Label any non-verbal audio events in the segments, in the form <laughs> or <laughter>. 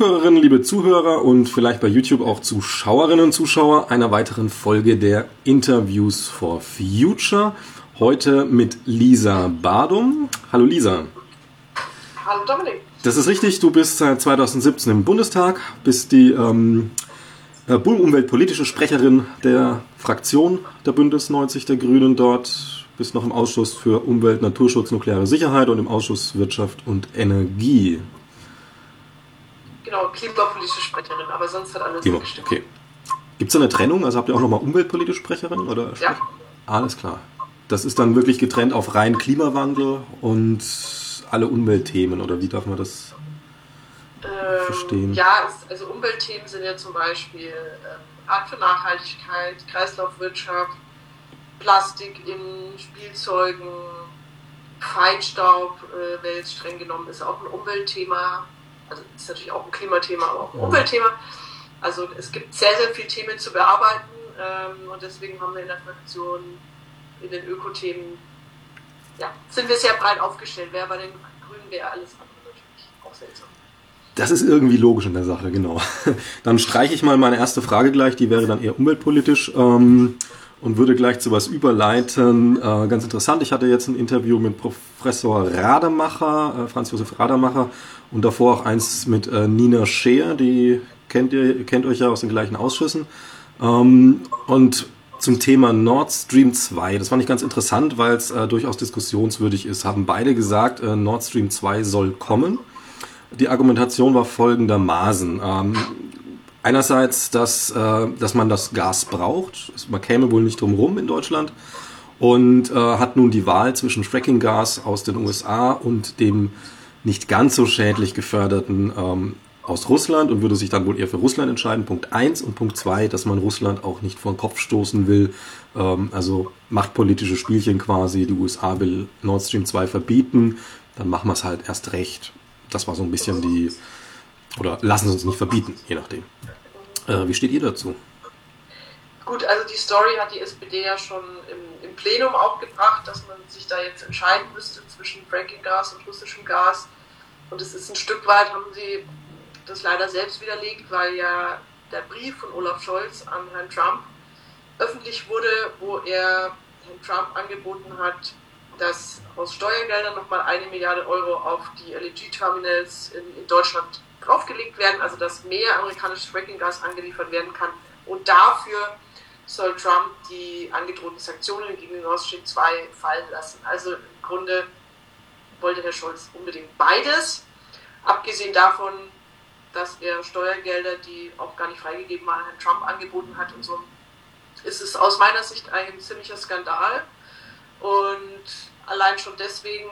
Zuhörerinnen, liebe Zuhörer und vielleicht bei YouTube auch Zuschauerinnen und Zuschauer einer weiteren Folge der Interviews for Future. Heute mit Lisa Badum. Hallo Lisa. Hallo Dominik. Das ist richtig, du bist seit 2017 im Bundestag, bist die ähm, äh, umweltpolitische Sprecherin der Fraktion der Bündnis 90 der Grünen dort, bist noch im Ausschuss für Umwelt, Naturschutz, nukleare Sicherheit und im Ausschuss Wirtschaft und Energie. Genau, klimapolitische Sprecherin, aber sonst hat alles Klima, gestimmt. Okay. Gibt es da eine Trennung? Also habt ihr auch nochmal umweltpolitische Sprecherin? Oder ja. Alles klar. Das ist dann wirklich getrennt auf rein Klimawandel und alle Umweltthemen, oder wie darf man das ähm, verstehen? Ja, es, also Umweltthemen sind ja zum Beispiel ähm, Art für Nachhaltigkeit, Kreislaufwirtschaft, Plastik in Spielzeugen, Feinstaub, äh, wäre jetzt streng genommen, ist auch ein Umweltthema also ist natürlich auch ein Klimathema, aber auch ein Umweltthema. Also es gibt sehr, sehr viele Themen zu bearbeiten ähm, und deswegen haben wir in der Fraktion in den Ökothemen, ja, sind wir sehr breit aufgestellt. Wer bei den Grünen wäre, alles andere natürlich auch seltsam. Das ist irgendwie logisch in der Sache, genau. <laughs> Dann streiche ich mal meine erste Frage gleich, die wäre dann eher umweltpolitisch. Ähm, und würde gleich zu was überleiten. Äh, ganz interessant, ich hatte jetzt ein Interview mit Professor Rademacher, äh, Franz Josef Rademacher, und davor auch eins mit äh, Nina Scheer, die kennt ihr, kennt euch ja aus den gleichen Ausschüssen. Ähm, und zum Thema Nord Stream 2, das fand ich ganz interessant, weil es äh, durchaus diskussionswürdig ist, haben beide gesagt, äh, Nord Stream 2 soll kommen. Die Argumentation war folgendermaßen. Ähm, einerseits, dass, äh, dass man das Gas braucht. Man käme wohl nicht drum rum in Deutschland. Und äh, hat nun die Wahl zwischen Fracking-Gas aus den USA und dem nicht ganz so schädlich geförderten ähm, aus Russland und würde sich dann wohl eher für Russland entscheiden. Punkt eins und Punkt zwei, dass man Russland auch nicht vor den Kopf stoßen will. Ähm, also machtpolitische Spielchen quasi. Die USA will Nord Stream 2 verbieten. Dann machen wir es halt erst recht. Das war so ein bisschen die, oder lassen Sie uns nicht verbieten, je nachdem. Äh, wie steht ihr dazu? Gut, also die Story hat die SPD ja schon im, im Plenum auch gebracht, dass man sich da jetzt entscheiden müsste zwischen Fracking-Gas und russischem Gas. Und es ist ein Stück weit, haben sie das leider selbst widerlegt, weil ja der Brief von Olaf Scholz an Herrn Trump öffentlich wurde, wo er Herrn Trump angeboten hat, dass aus Steuergeldern nochmal eine Milliarde Euro auf die LNG-Terminals in, in Deutschland draufgelegt werden, also dass mehr amerikanisches Fracking-Gas angeliefert werden kann. Und dafür soll Trump die angedrohten Sanktionen gegen Nord Stream 2 fallen lassen. Also im Grunde wollte Herr Scholz unbedingt beides. Abgesehen davon, dass er Steuergelder, die auch gar nicht freigegeben waren, Herrn Trump angeboten hat und so, ist es aus meiner Sicht ein ziemlicher Skandal. Und allein schon deswegen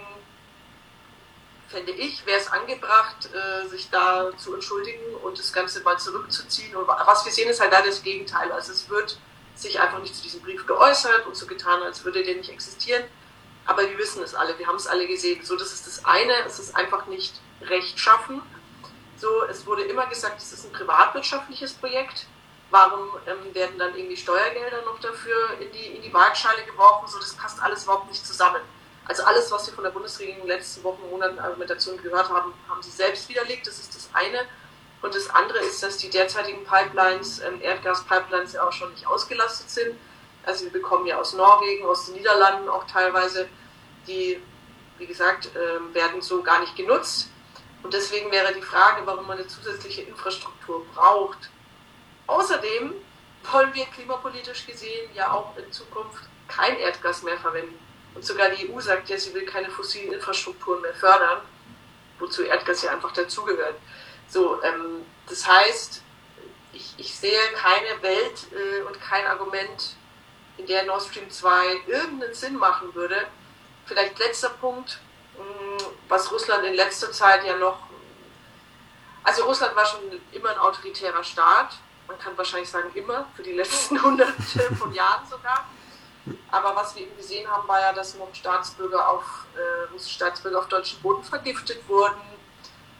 fände ich, wäre es angebracht, äh, sich da zu entschuldigen und das Ganze mal zurückzuziehen. Und was wir sehen, ist halt da das Gegenteil. Also es wird sich einfach nicht zu diesem Brief geäußert und so getan, als würde der nicht existieren. Aber wir wissen es alle, wir haben es alle gesehen. So, das ist das eine, es ist einfach nicht rechtschaffen. So, es wurde immer gesagt, es ist ein privatwirtschaftliches Projekt. Warum ähm, werden dann irgendwie Steuergelder noch dafür in die, in die Waagschale geworfen? So, das passt alles überhaupt nicht zusammen. Also alles, was wir von der Bundesregierung in den letzten Wochen, Monaten Argumentation gehört haben, haben sie selbst widerlegt. Das ist das eine. Und das andere ist, dass die derzeitigen Pipelines, ähm, Erdgaspipelines ja auch schon nicht ausgelastet sind. Also wir bekommen ja aus Norwegen, aus den Niederlanden auch teilweise, die, wie gesagt, ähm, werden so gar nicht genutzt. Und deswegen wäre die Frage, warum man eine zusätzliche Infrastruktur braucht. Außerdem wollen wir klimapolitisch gesehen ja auch in Zukunft kein Erdgas mehr verwenden. Und sogar die EU sagt ja, sie will keine fossilen Infrastrukturen mehr fördern, wozu Erdgas ja einfach dazugehört. So, ähm, das heißt, ich, ich sehe keine Welt äh, und kein Argument, in der Nord Stream 2 irgendeinen Sinn machen würde. Vielleicht letzter Punkt, mh, mm, was Russland in letzter Zeit ja noch, also Russland war schon immer ein autoritärer Staat, man kann wahrscheinlich sagen immer, für die letzten hunderte <laughs> von Jahren sogar. Aber was wir eben gesehen haben, war ja, dass noch Staatsbürger auf, äh, russische Staatsbürger auf deutschem Boden vergiftet wurden.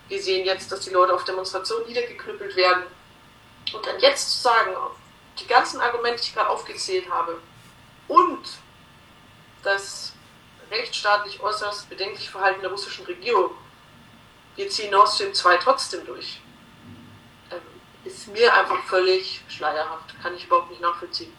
Wir sehen jetzt, dass die Leute auf Demonstrationen niedergeknüppelt werden. Und dann jetzt zu sagen, die ganzen Argumente, die ich gerade aufgezählt habe, und das rechtsstaatlich äußerst bedenkliche Verhalten der russischen Regierung, wir ziehen Nord Stream 2 trotzdem durch. ist mir einfach völlig schleierhaft. Kann ich überhaupt nicht nachvollziehen.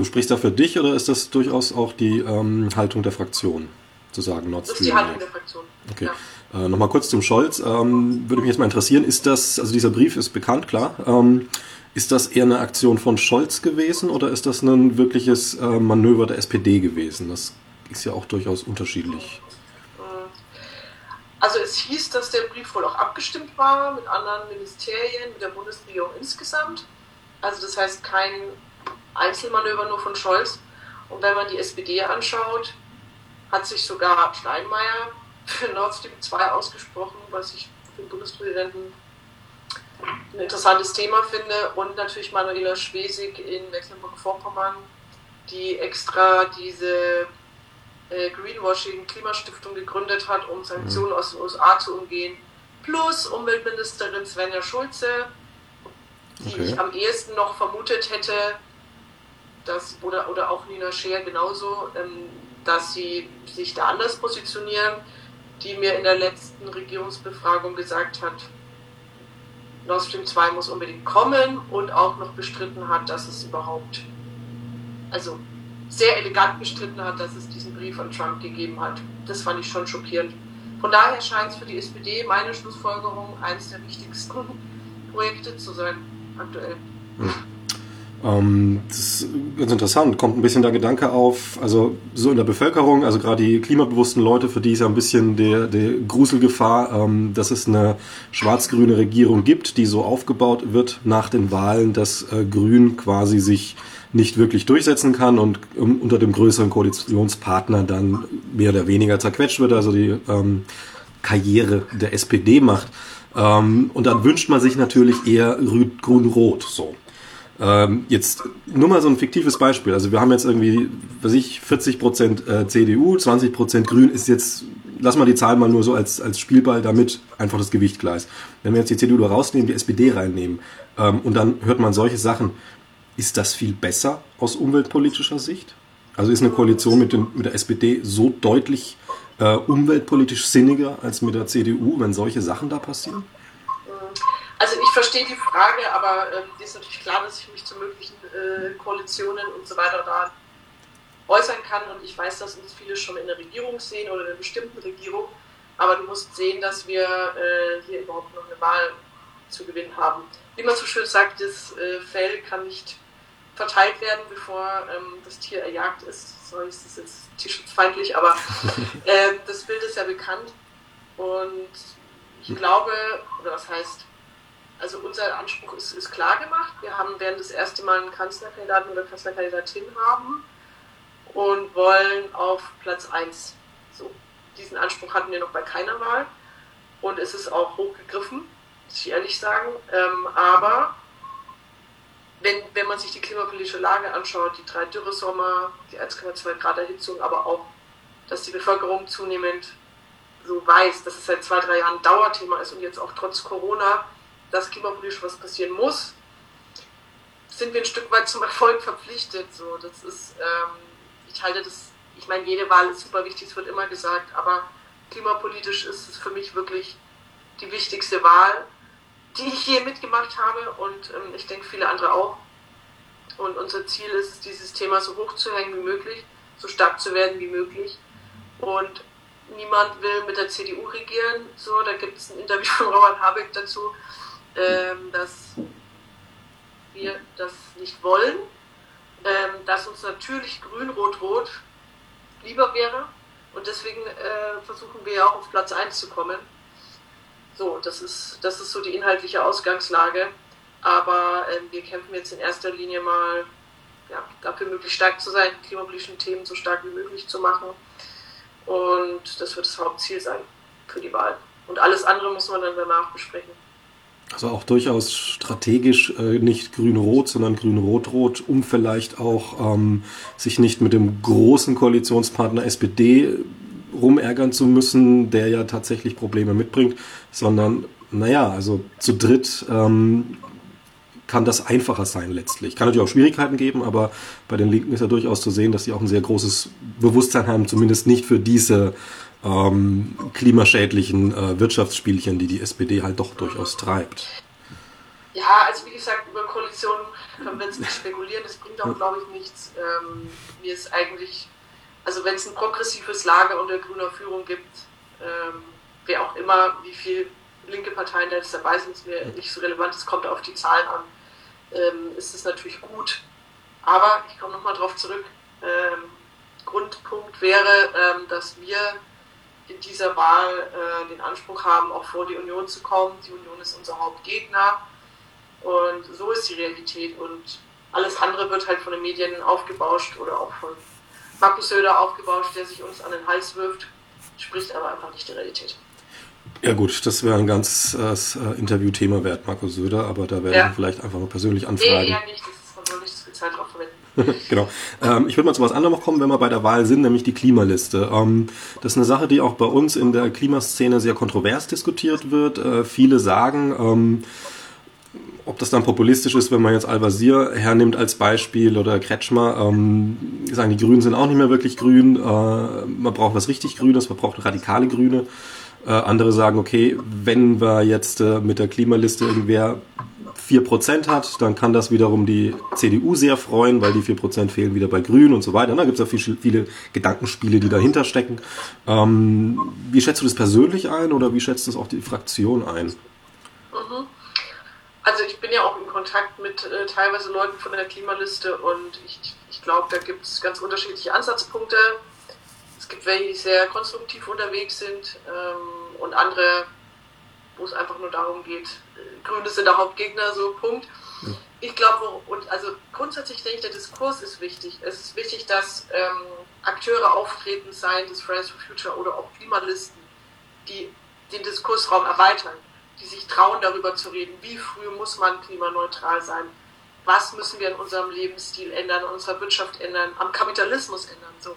Du sprichst da für dich oder ist das durchaus auch die ähm, Haltung der Fraktion? Zu sagen, Nord Stream. Das ist die Haltung der Fraktion. Okay. Ja. Äh, Nochmal kurz zum Scholz. Ähm, würde mich jetzt mal interessieren, ist das, also dieser Brief ist bekannt, klar. Ähm, ist das eher eine Aktion von Scholz gewesen oder ist das ein wirkliches äh, Manöver der SPD gewesen? Das ist ja auch durchaus unterschiedlich. Also es hieß, dass der Brief wohl auch abgestimmt war mit anderen Ministerien, mit der Bundesregierung insgesamt. Also das heißt kein Einzelmanöver nur von Scholz. Und wenn man die SPD anschaut, hat sich sogar Steinmeier für Nord Stream 2 ausgesprochen, was ich für den Bundespräsidenten ein interessantes Thema finde. Und natürlich Manuela Schwesig in Mecklenburg-Vorpommern, die extra diese äh, Greenwashing Klimastiftung gegründet hat, um Sanktionen mhm. aus den USA zu umgehen. Plus Umweltministerin Svenja Schulze, die okay. ich am ehesten noch vermutet hätte, dass, oder, oder auch Nina Scheer genauso, ähm, dass sie sich da anders positionieren, die mir in der letzten Regierungsbefragung gesagt hat, Nord Stream 2 muss unbedingt kommen und auch noch bestritten hat, dass es überhaupt, also sehr elegant bestritten hat, dass es diesen Brief an Trump gegeben hat. Das fand ich schon schockierend. Von daher scheint es für die SPD, meine Schlussfolgerung, eines der wichtigsten <laughs> Projekte zu sein aktuell. Hm. Ähm, das ist ganz interessant. Kommt ein bisschen der Gedanke auf, also so in der Bevölkerung, also gerade die klimabewussten Leute, für die ist ja ein bisschen der, der Gruselgefahr, ähm, dass es eine schwarz-grüne Regierung gibt, die so aufgebaut wird nach den Wahlen, dass äh, Grün quasi sich nicht wirklich durchsetzen kann und um, unter dem größeren Koalitionspartner dann mehr oder weniger zerquetscht wird, also die ähm, Karriere der SPD macht. Ähm, und dann wünscht man sich natürlich eher grün-rot. So. Ähm, jetzt nur mal so ein fiktives Beispiel. Also wir haben jetzt irgendwie, was ich, 40 Prozent äh, CDU, 20 Prozent Grün ist jetzt, lass mal die Zahlen mal nur so als, als Spielball, damit einfach das Gewicht gleich. Wenn wir jetzt die CDU da rausnehmen, die SPD reinnehmen ähm, und dann hört man solche Sachen, ist das viel besser aus umweltpolitischer Sicht? Also ist eine Koalition mit, den, mit der SPD so deutlich äh, umweltpolitisch sinniger als mit der CDU, wenn solche Sachen da passieren? Also ich verstehe die Frage, aber ähm, ist natürlich klar, dass ich mich zu möglichen äh, Koalitionen und so weiter da äußern kann und ich weiß, dass uns viele schon in der Regierung sehen oder in einer bestimmten Regierung, aber du musst sehen, dass wir äh, hier überhaupt noch eine Wahl zu gewinnen haben. Wie man so schön sagt, das äh, Fell kann nicht verteilt werden, bevor ähm, das Tier erjagt ist. Sorry, ist das jetzt tierschutzfeindlich, aber <laughs> äh, das Bild ist ja bekannt und ich glaube, oder was heißt, also unser Anspruch ist, ist klar gemacht. Wir haben, werden das erste Mal einen Kanzlerkandidaten oder Kanzlerkandidatin haben und wollen auf Platz 1. So, diesen Anspruch hatten wir noch bei keiner Wahl und es ist auch hochgegriffen, muss ich ehrlich sagen. Ähm, aber wenn, wenn man sich die klimapolitische Lage anschaut, die drei Dürresommer, die 1,2 Grad Erhitzung, aber auch, dass die Bevölkerung zunehmend so weiß, dass es seit zwei, drei Jahren Dauerthema ist und jetzt auch trotz Corona dass klimapolitisch was passieren muss, sind wir ein Stück weit zum Erfolg verpflichtet. So, das ist, ähm, ich halte das, ich meine, jede Wahl ist super wichtig, es wird immer gesagt, aber klimapolitisch ist es für mich wirklich die wichtigste Wahl, die ich je mitgemacht habe und ähm, ich denke viele andere auch. Und unser Ziel ist es, dieses Thema so hoch zu hängen wie möglich, so stark zu werden wie möglich. Und niemand will mit der CDU regieren. So, da gibt es ein Interview von Robert Habeck dazu ähm, dass wir das nicht wollen, ähm, dass uns natürlich Grün-Rot-Rot lieber wäre und deswegen äh, versuchen wir ja auch auf Platz 1 zu kommen. So, das ist, das ist so die inhaltliche Ausgangslage, aber äh, wir kämpfen jetzt in erster Linie mal ja, dafür möglichst stark zu sein, klimapolitischen Themen so stark wie möglich zu machen und das wird das Hauptziel sein für die Wahl. Und alles andere muss man dann danach besprechen. Also auch durchaus strategisch äh, nicht grün-rot, sondern grün-rot-rot, um vielleicht auch ähm, sich nicht mit dem großen Koalitionspartner SPD rumärgern zu müssen, der ja tatsächlich Probleme mitbringt, sondern naja, also zu dritt ähm, kann das einfacher sein letztlich. Kann natürlich auch Schwierigkeiten geben, aber bei den Linken ist ja durchaus zu sehen, dass sie auch ein sehr großes Bewusstsein haben, zumindest nicht für diese ähm, klimaschädlichen äh, Wirtschaftsspielchen, die die SPD halt doch durchaus treibt. Ja, also wie gesagt, über Koalitionen können wir jetzt nicht spekulieren, das bringt auch, glaube ich, nichts. Ähm, mir ist eigentlich, also wenn es ein progressives Lager unter grüner Führung gibt, ähm, wer auch immer, wie viele linke Parteien da jetzt dabei sind, ist mir nicht so relevant, es kommt auf die Zahlen an, ähm, ist es natürlich gut. Aber ich komme nochmal drauf zurück. Ähm, Grundpunkt wäre, ähm, dass wir in dieser Wahl äh, den Anspruch haben, auch vor die Union zu kommen. Die Union ist unser Hauptgegner und so ist die Realität und alles andere wird halt von den Medien aufgebauscht oder auch von Markus Söder aufgebauscht, der sich uns an den Hals wirft, spricht aber einfach nicht die Realität. Ja gut, das wäre ein ganz äh, Interviewthema wert, Markus Söder, aber da werden ja. wir vielleicht einfach mal persönlich anfragen. Nee, eher nicht, das ist, man soll nicht zu viel Zeit drauf verwenden. <laughs> genau. Ähm, ich würde mal zu was anderem kommen, wenn wir bei der Wahl sind, nämlich die Klimaliste. Ähm, das ist eine Sache, die auch bei uns in der Klimaszene sehr kontrovers diskutiert wird. Äh, viele sagen, ähm, ob das dann populistisch ist, wenn man jetzt Al-Wazir hernimmt als Beispiel oder Kretschmer, ähm, sagen die Grünen sind auch nicht mehr wirklich grün. Äh, man braucht was richtig Grünes, man braucht radikale Grüne. Äh, andere sagen, okay, wenn wir jetzt äh, mit der Klimaliste irgendwer 4% hat, dann kann das wiederum die CDU sehr freuen, weil die 4% fehlen wieder bei Grün und so weiter. Da gibt es ja viele, viele Gedankenspiele, die dahinter stecken. Ähm, wie schätzt du das persönlich ein oder wie schätzt das auch die Fraktion ein? Mhm. Also ich bin ja auch in Kontakt mit äh, teilweise Leuten von der Klimaliste und ich, ich glaube, da gibt es ganz unterschiedliche Ansatzpunkte. Es gibt welche, die sehr konstruktiv unterwegs sind ähm, und andere, wo es einfach nur darum geht, Grüne sind der Hauptgegner, so Punkt. Ich glaube, und also grundsätzlich denke ich, der Diskurs ist wichtig. Es ist wichtig, dass ähm, Akteure auftreten, seien das Fridays for Future oder auch Klimalisten, die den Diskursraum erweitern, die sich trauen, darüber zu reden, wie früh muss man klimaneutral sein, was müssen wir in unserem Lebensstil ändern, in unserer Wirtschaft ändern, am Kapitalismus ändern. So.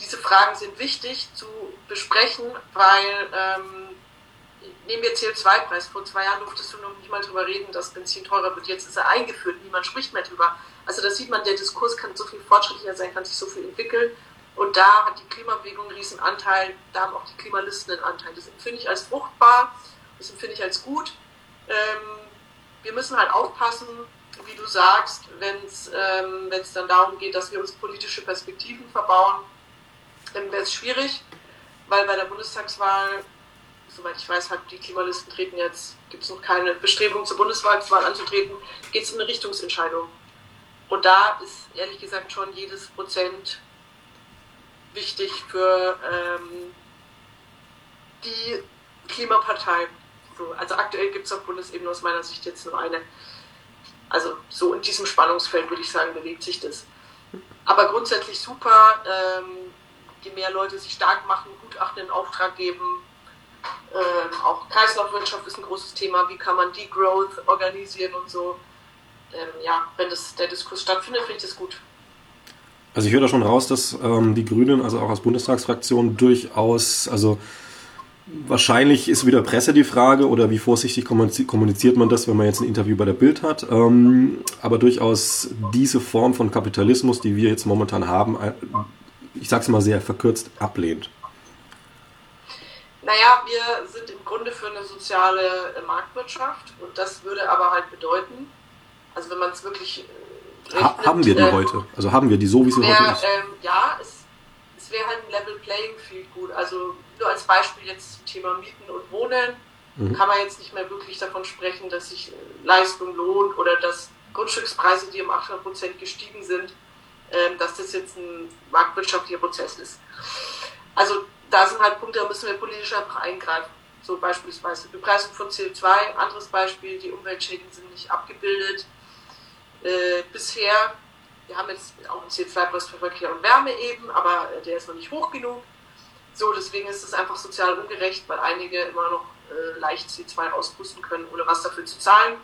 Diese Fragen sind wichtig zu besprechen, weil ähm, nehmen wir CO2-Preis. Vor zwei Jahren durftest du noch nicht mal darüber reden, dass Benzin teurer wird. Jetzt ist er eingeführt. Niemand spricht mehr drüber. Also da sieht man, der Diskurs kann so viel fortschrittlicher sein, kann sich so viel entwickeln. Und da hat die Klimabewegung einen riesen Anteil. Da haben auch die Klimalisten einen Anteil. Das empfinde ich als fruchtbar. Das empfinde ich als gut. Ähm, wir müssen halt aufpassen, wie du sagst, wenn es ähm, dann darum geht, dass wir uns politische Perspektiven verbauen, dann wäre es schwierig, weil bei der Bundestagswahl soweit ich weiß, hat die Klimalisten treten jetzt, gibt es noch keine Bestrebung zur Bundeswahl anzutreten, geht es um eine Richtungsentscheidung. Und da ist ehrlich gesagt schon jedes Prozent wichtig für ähm, die Klimapartei. So, also aktuell gibt es auf Bundesebene aus meiner Sicht jetzt nur eine. Also so in diesem Spannungsfeld würde ich sagen, bewegt sich das. Aber grundsätzlich super, ähm, je mehr Leute sich stark machen, Gutachten in Auftrag geben, ähm, auch Kreislaufwirtschaft ist ein großes Thema. Wie kann man Degrowth organisieren und so. Ähm, ja, wenn das, der Diskurs stattfindet, finde ich das gut. Also ich höre da schon raus, dass ähm, die Grünen, also auch als Bundestagsfraktion, durchaus, also wahrscheinlich ist wieder Presse die Frage oder wie vorsichtig kommuniziert man das, wenn man jetzt ein Interview bei der Bild hat, ähm, aber durchaus diese Form von Kapitalismus, die wir jetzt momentan haben, äh, ich sage es mal sehr verkürzt, ablehnt. Naja, wir sind im Grunde für eine soziale äh, Marktwirtschaft und das würde aber halt bedeuten, also wenn man es wirklich. Äh, rechnet, haben wir die äh, heute? Also haben wir die so, wie sie heute ist? Ähm, ja, es, es wäre halt ein Level Playing Field gut. Also nur als Beispiel jetzt zum Thema Mieten und Wohnen mhm. kann man jetzt nicht mehr wirklich davon sprechen, dass sich äh, Leistung lohnt oder dass Grundstückspreise, die um 800 Prozent gestiegen sind, ähm, dass das jetzt ein marktwirtschaftlicher Prozess ist. Also da sind halt Punkte, da müssen wir politisch einfach eingreifen. So beispielsweise Bepreisung von CO2, anderes Beispiel, die Umweltschäden sind nicht abgebildet. Äh, bisher, wir haben jetzt auch einen CO2-Preis für Verkehr und Wärme eben, aber der ist noch nicht hoch genug. So, deswegen ist es einfach sozial ungerecht, weil einige immer noch äh, leicht CO2 auspusten können, ohne was dafür zu zahlen.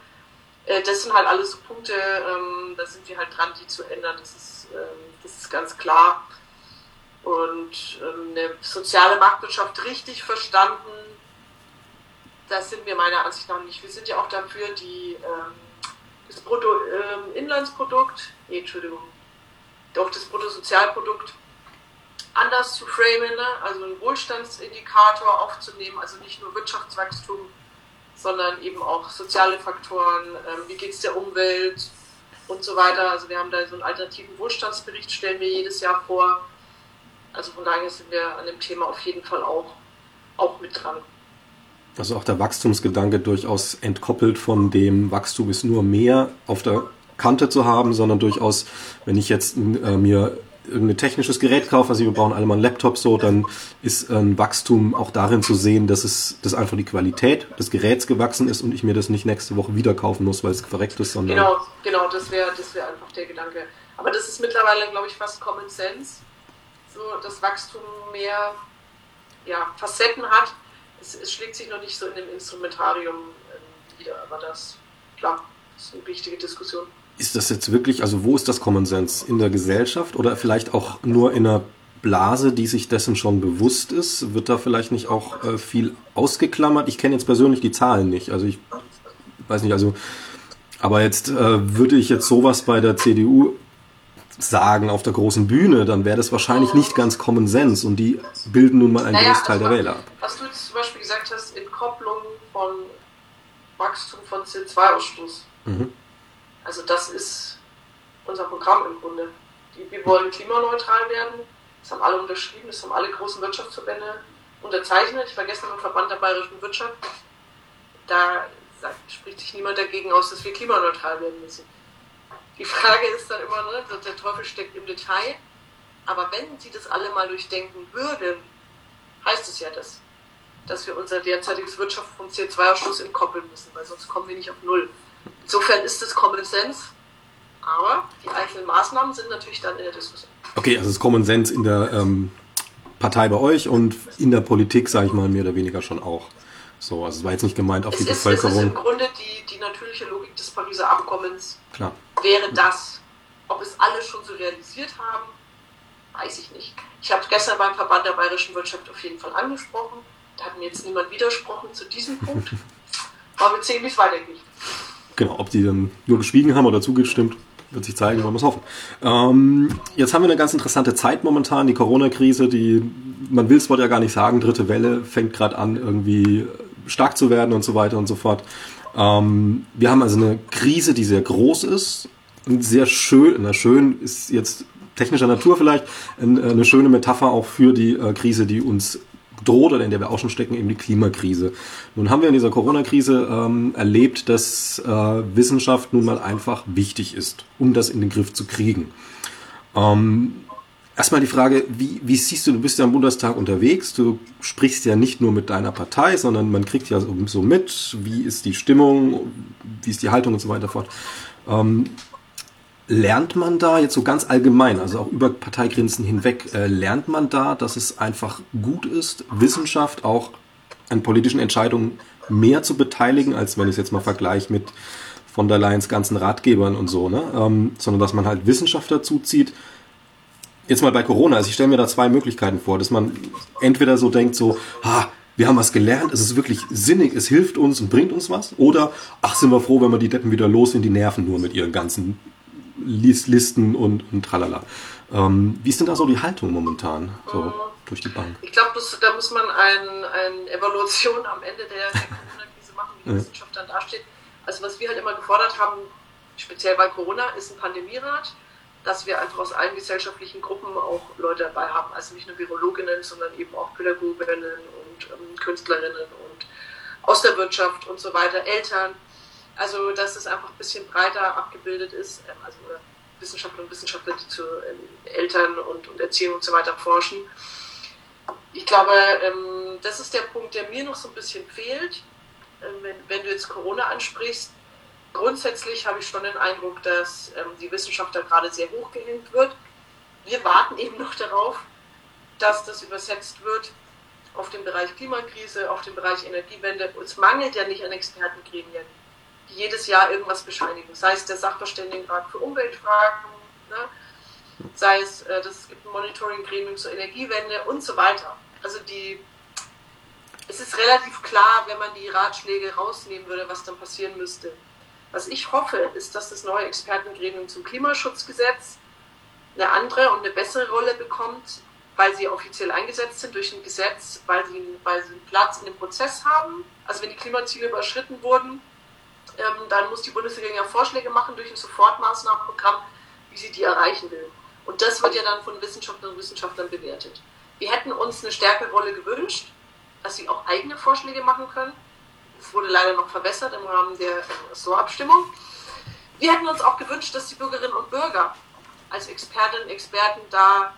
Äh, das sind halt alles so Punkte, ähm, da sind wir halt dran, die zu ändern. Das ist, ähm, das ist ganz klar. Und ähm, eine soziale Marktwirtschaft richtig verstanden, das sind wir meiner Ansicht nach nicht. Wir sind ja auch dafür, die, ähm, das Bruttoinlandsprodukt, ähm, nee, Entschuldigung, doch das Bruttosozialprodukt anders zu framen, ne? also einen Wohlstandsindikator aufzunehmen, also nicht nur Wirtschaftswachstum sondern eben auch soziale Faktoren, ähm, wie geht es der Umwelt und so weiter. Also wir haben da so einen alternativen Wohlstandsbericht, stellen wir jedes Jahr vor. Also von daher sind wir an dem Thema auf jeden Fall auch, auch mit dran. Also auch der Wachstumsgedanke durchaus entkoppelt von dem Wachstum ist nur mehr auf der Kante zu haben, sondern durchaus, wenn ich jetzt äh, mir irgendein technisches Gerät kaufe, also wir brauchen alle mal einen Laptop so, dann ist ein Wachstum auch darin zu sehen, dass es dass einfach die Qualität des Geräts gewachsen ist und ich mir das nicht nächste Woche wieder kaufen muss, weil es verreckt ist, sondern. Genau, genau, das wäre das wär einfach der Gedanke. Aber das ist mittlerweile, glaube ich, fast Common Sense, so dass Wachstum mehr ja, Facetten hat. Es, es schlägt sich noch nicht so in dem Instrumentarium äh, wieder, aber das, klar, das ist eine wichtige Diskussion. Ist das jetzt wirklich, also wo ist das Common Sense? In der Gesellschaft oder vielleicht auch nur in einer Blase, die sich dessen schon bewusst ist? Wird da vielleicht nicht auch äh, viel ausgeklammert? Ich kenne jetzt persönlich die Zahlen nicht. Also ich weiß nicht, also aber jetzt äh, würde ich jetzt sowas bei der CDU sagen auf der großen Bühne, dann wäre das wahrscheinlich nicht ganz Common Sense und die bilden nun mal einen naja, Großteil der Wähler ab. Was du jetzt zum Beispiel gesagt hast, in Kopplung von Wachstum von CO2-Ausstoß. Mhm. Also das ist unser Programm im Grunde. Wir wollen klimaneutral werden. Das haben alle unterschrieben, das haben alle großen Wirtschaftsverbände unterzeichnet. Ich vergesse den Verband der bayerischen Wirtschaft. Da sagt, spricht sich niemand dagegen aus, dass wir klimaneutral werden müssen. Die Frage ist dann immer, ne, der Teufel steckt im Detail. Aber wenn sie das alle mal durchdenken würden, heißt es ja das, dass wir unser derzeitiges Wirtschaft vom CO2-Ausstoß entkoppeln müssen, weil sonst kommen wir nicht auf Null. Insofern ist es Common Sense, aber die einzelnen Maßnahmen sind natürlich dann in der Diskussion. Okay, also es ist Common Sense in der ähm, Partei bei euch und in der Politik, sage ich mal, mehr oder weniger schon auch. So, also es war jetzt nicht gemeint auf es die ist, Bevölkerung. Es ist im Grunde die, die natürliche Logik des Pariser Abkommens. Klar. Wäre das. Ob es alle schon so realisiert haben, weiß ich nicht. Ich habe gestern beim Verband der bayerischen Wirtschaft auf jeden Fall angesprochen. Da hat mir jetzt niemand widersprochen zu diesem Punkt. <laughs> Aber wir sehen, wie es weitergeht. Genau, ob die dann nur geschwiegen haben oder zugestimmt, wird sich zeigen, wollen wir es hoffen. Ähm, jetzt haben wir eine ganz interessante Zeit momentan, die Corona-Krise, die, man will es wohl ja gar nicht sagen, dritte Welle fängt gerade an, irgendwie stark zu werden und so weiter und so fort. Ähm, wir haben also eine Krise, die sehr groß ist und sehr schön, na schön ist jetzt technischer Natur vielleicht, eine schöne Metapher auch für die äh, Krise, die uns droht oder in der wir auch schon stecken, eben die Klimakrise. Nun haben wir in dieser Corona-Krise ähm, erlebt, dass äh, Wissenschaft nun mal einfach wichtig ist, um das in den Griff zu kriegen. Ähm, erstmal die Frage, wie, wie siehst du, du bist ja im Bundestag unterwegs, du sprichst ja nicht nur mit deiner Partei, sondern man kriegt ja so, so mit, wie ist die Stimmung, wie ist die Haltung und so weiter fort. Ähm, Lernt man da jetzt so ganz allgemein, also auch über Parteigrenzen hinweg, äh, lernt man da, dass es einfach gut ist, Wissenschaft auch an politischen Entscheidungen mehr zu beteiligen, als wenn ich es jetzt mal vergleiche mit von der Leyen's ganzen Ratgebern und so, ne? Ähm, sondern dass man halt Wissenschaft dazu zieht. Jetzt mal bei Corona, also ich stelle mir da zwei Möglichkeiten vor, dass man entweder so denkt, so, ha, wir haben was gelernt, es ist wirklich sinnig, es hilft uns und bringt uns was, oder ach, sind wir froh, wenn wir die Deppen wieder los sind, die nerven nur mit ihren ganzen Listen und, und tralala. Ähm, wie ist denn da so die Haltung momentan so durch die Bank? Ich glaube, da muss man eine ein Evaluation am Ende der, der Corona-Krise machen, wie die ja. Wissenschaft dann dasteht. Also was wir halt immer gefordert haben, speziell bei Corona, ist ein Pandemierat, dass wir einfach aus allen gesellschaftlichen Gruppen auch Leute dabei haben, also nicht nur Virologinnen, sondern eben auch Pädagoginnen und ähm, Künstlerinnen und aus der Wirtschaft und so weiter, Eltern also, dass es einfach ein bisschen breiter abgebildet ist, ähm, also Wissenschaftler und Wissenschaftler, die zu ähm, Eltern und, und Erziehung und so weiter forschen. Ich glaube, ähm, das ist der Punkt, der mir noch so ein bisschen fehlt. Wenn, wenn du jetzt Corona ansprichst, grundsätzlich habe ich schon den Eindruck, dass die Wissenschaft da gerade sehr hoch gehängt wird. Wir warten eben noch darauf, dass das übersetzt wird auf den Bereich Klimakrise, auf den Bereich Energiewende. Es mangelt ja nicht an Expertengremien die jedes Jahr irgendwas bescheinigen. Sei es der Sachverständigenrat für Umweltfragen, ne? sei es, äh, es gibt ein Monitoring-Gremium zur Energiewende und so weiter. Also die, es ist relativ klar, wenn man die Ratschläge rausnehmen würde, was dann passieren müsste. Was ich hoffe, ist, dass das neue Expertengremium zum Klimaschutzgesetz eine andere und eine bessere Rolle bekommt, weil sie offiziell eingesetzt sind durch ein Gesetz, weil sie, weil sie einen Platz in dem Prozess haben. Also wenn die Klimaziele überschritten wurden, ähm, dann muss die Bundesregierung ja Vorschläge machen durch ein Sofortmaßnahmenprogramm, wie sie die erreichen will. Und das wird ja dann von Wissenschaftlerinnen und Wissenschaftlern bewertet. Wir hätten uns eine stärkere Rolle gewünscht, dass sie auch eigene Vorschläge machen können. Das wurde leider noch verbessert im Rahmen der Ressortabstimmung. Wir hätten uns auch gewünscht, dass die Bürgerinnen und Bürger als Expertinnen und Experten da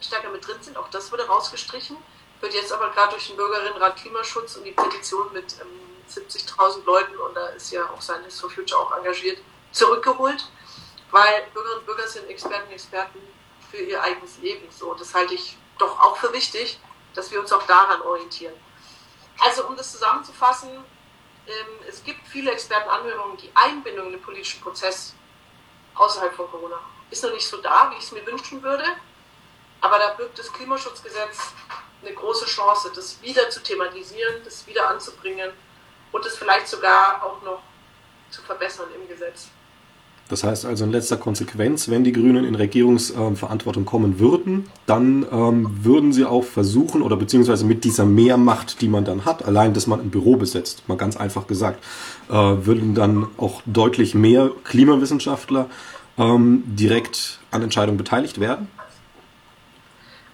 stärker mit drin sind. Auch das wurde rausgestrichen. Wird jetzt aber gerade durch den Bürgerinnenrat Klimaschutz und die Petition mit ähm, 70.000 Leuten, und da ist ja auch Scientists for Future auch engagiert, zurückgeholt, weil Bürgerinnen und Bürger sind Experten und Experten für ihr eigenes Leben. So, das halte ich doch auch für wichtig, dass wir uns auch daran orientieren. Also um das zusammenzufassen, ähm, es gibt viele Expertenanhörungen, die Einbindung in den politischen Prozess außerhalb von Corona ist noch nicht so da, wie ich es mir wünschen würde. Aber da birgt das Klimaschutzgesetz eine große Chance, das wieder zu thematisieren, das wieder anzubringen und es vielleicht sogar auch noch zu verbessern im Gesetz. Das heißt also in letzter Konsequenz, wenn die Grünen in Regierungsverantwortung kommen würden, dann ähm, würden sie auch versuchen oder beziehungsweise mit dieser Mehrmacht, die man dann hat, allein, dass man ein Büro besetzt, mal ganz einfach gesagt, äh, würden dann auch deutlich mehr Klimawissenschaftler ähm, direkt an Entscheidungen beteiligt werden?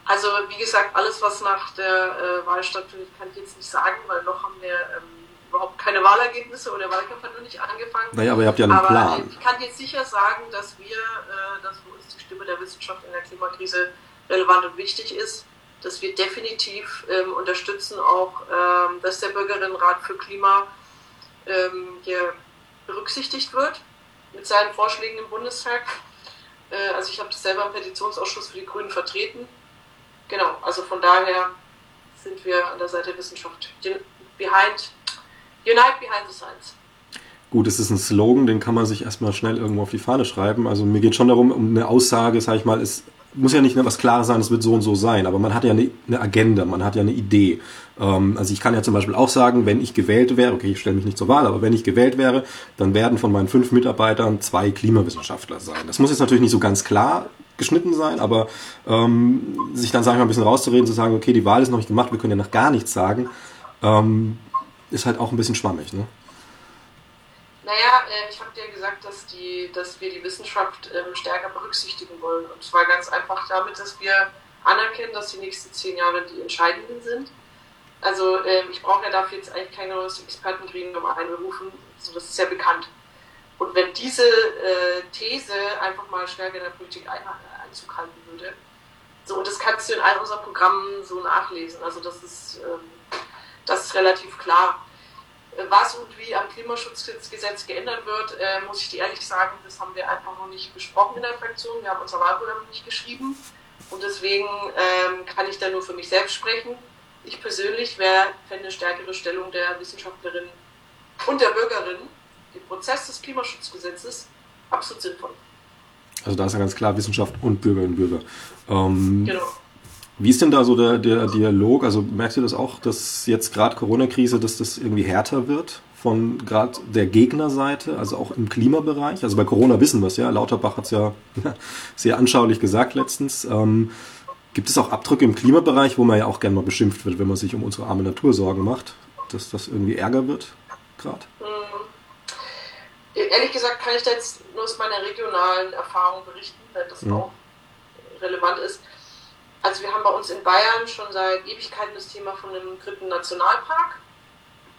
Also wie gesagt, alles, was nach der äh, Wahl stattfindet, kann ich jetzt nicht sagen, weil noch haben wir ähm, überhaupt keine Wahlergebnisse oder der Wahlkampf hat noch nicht angefangen. Naja, aber ihr habt ja einen aber Plan. Ich kann jetzt sicher sagen, dass wir, äh, dass für uns die Stimme der Wissenschaft in der Klimakrise relevant und wichtig ist, dass wir definitiv ähm, unterstützen auch, ähm, dass der Bürgerinnenrat für Klima ähm, hier berücksichtigt wird mit seinen Vorschlägen im Bundestag. Äh, also ich habe das selber im Petitionsausschuss für die Grünen vertreten. Genau, also von daher sind wir an der Seite der Wissenschaft. Behind, unite behind the science. Gut, es ist ein Slogan, den kann man sich erstmal schnell irgendwo auf die Fahne schreiben. Also mir geht schon darum, um eine Aussage, sage ich mal, ist muss ja nicht was klar sein, es wird so und so sein, aber man hat ja eine, eine Agenda, man hat ja eine Idee. Ähm, also ich kann ja zum Beispiel auch sagen, wenn ich gewählt wäre, okay, ich stelle mich nicht zur Wahl, aber wenn ich gewählt wäre, dann werden von meinen fünf Mitarbeitern zwei Klimawissenschaftler sein. Das muss jetzt natürlich nicht so ganz klar geschnitten sein, aber ähm, sich dann, sage ich mal, ein bisschen rauszureden, zu sagen, okay, die Wahl ist noch nicht gemacht, wir können ja noch gar nichts sagen, ähm, ist halt auch ein bisschen schwammig, ne? Naja, äh, ich habe dir gesagt, dass, die, dass wir die Wissenschaft ähm, stärker berücksichtigen wollen. Und zwar ganz einfach damit, dass wir anerkennen, dass die nächsten zehn Jahre die entscheidenden sind. Also ähm, ich brauche ja dafür jetzt eigentlich kein neues Expertengremium einberufen, so, das ist ja bekannt. Und wenn diese äh, These einfach mal stärker in der Politik ein, Einzug halten würde, so, und das kannst du in all unseren Programmen so nachlesen. Also das ist, ähm, das ist relativ klar was und wie am Klimaschutzgesetz geändert wird, äh, muss ich dir ehrlich sagen, das haben wir einfach noch nicht besprochen in der Fraktion. Wir haben unser Wahlprogramm nicht geschrieben und deswegen ähm, kann ich da nur für mich selbst sprechen. Ich persönlich wäre fände eine stärkere Stellung der Wissenschaftlerin und der Bürgerin im Prozess des Klimaschutzgesetzes absolut sinnvoll. Also da ist ja ganz klar Wissenschaft und Bürgerinnen und Bürger. Ähm, genau. Wie ist denn da so der, der Dialog? Also merkst du das auch, dass jetzt gerade Corona-Krise, dass das irgendwie härter wird von gerade der Gegnerseite, also auch im Klimabereich? Also bei Corona wissen wir es ja, Lauterbach hat es ja <laughs> sehr anschaulich gesagt letztens. Ähm, gibt es auch Abdrücke im Klimabereich, wo man ja auch gerne mal beschimpft wird, wenn man sich um unsere arme Natur Sorgen macht, dass das irgendwie Ärger wird gerade? Mhm. Ehrlich gesagt kann ich da jetzt nur aus meiner regionalen Erfahrung berichten, weil das mhm. auch relevant ist. Also wir haben bei uns in Bayern schon seit Ewigkeiten das Thema von einem dritten Nationalpark,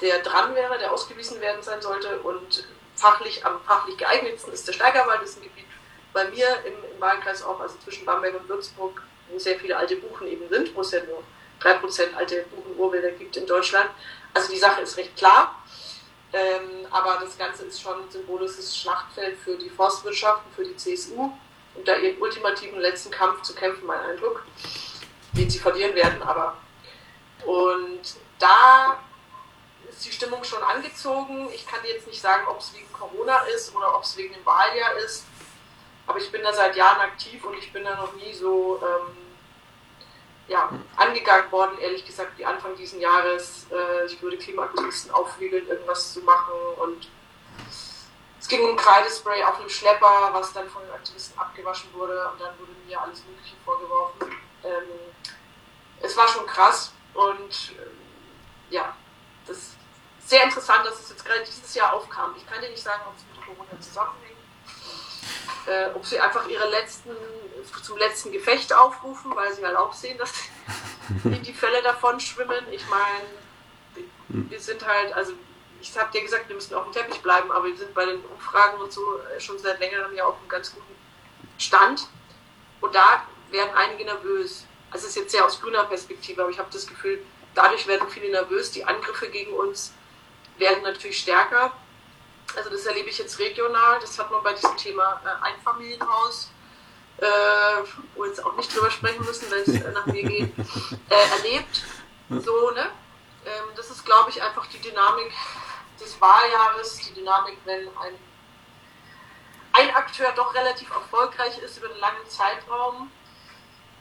der dran wäre, der ausgewiesen werden sein sollte und fachlich am fachlich geeignetsten ist der Steigerwald, das ist ein Gebiet bei mir im, im Wahlkreis auch, also zwischen Bamberg und Würzburg, wo sehr viele alte Buchen eben sind, wo es ja nur 3% alte Buchenurwälder gibt in Deutschland. Also die Sache ist recht klar. Ähm, aber das Ganze ist schon ein symbolisches Schlachtfeld für die Forstwirtschaft und für die CSU und da ihren ultimativen letzten Kampf zu kämpfen, mein Eindruck, den sie verlieren werden, aber. Und da ist die Stimmung schon angezogen. Ich kann jetzt nicht sagen, ob es wegen Corona ist oder ob es wegen dem Wahljahr ist, aber ich bin da seit Jahren aktiv und ich bin da noch nie so ähm, ja, angegangen worden, ehrlich gesagt, wie Anfang dieses Jahres. Äh, ich würde Klimaaktivisten aufwiegeln, irgendwas zu machen und es ging um Kreidespray auf einem Schlepper, was dann von den Aktivisten abgewaschen wurde und dann wurde mir alles Mögliche vorgeworfen. Ähm, es war schon krass und äh, ja, das ist sehr interessant, dass es jetzt gerade dieses Jahr aufkam. Ich kann dir nicht sagen, ob es mit Corona zusammenhängt, äh, ob sie einfach ihre letzten, zum letzten Gefecht aufrufen, weil sie halt auch sehen, dass <laughs> die Fälle davon schwimmen. Ich meine, wir sind halt, also ich habe dir gesagt, wir müssen auf dem Teppich bleiben, aber wir sind bei den Umfragen und so äh, schon seit längerem ja auf einem ganz guten Stand. Und da werden einige nervös. Also es ist jetzt sehr aus grüner Perspektive, aber ich habe das Gefühl, dadurch werden viele nervös. Die Angriffe gegen uns werden natürlich stärker. Also das erlebe ich jetzt regional. Das hat man bei diesem Thema äh, Einfamilienhaus, äh, wo wir jetzt auch nicht drüber sprechen müssen, wenn es äh, nach mir geht, äh, erlebt. So, ne? Ähm, das ist, glaube ich, einfach die Dynamik des Wahljahres, die Dynamik, wenn ein, ein Akteur doch relativ erfolgreich ist über einen langen Zeitraum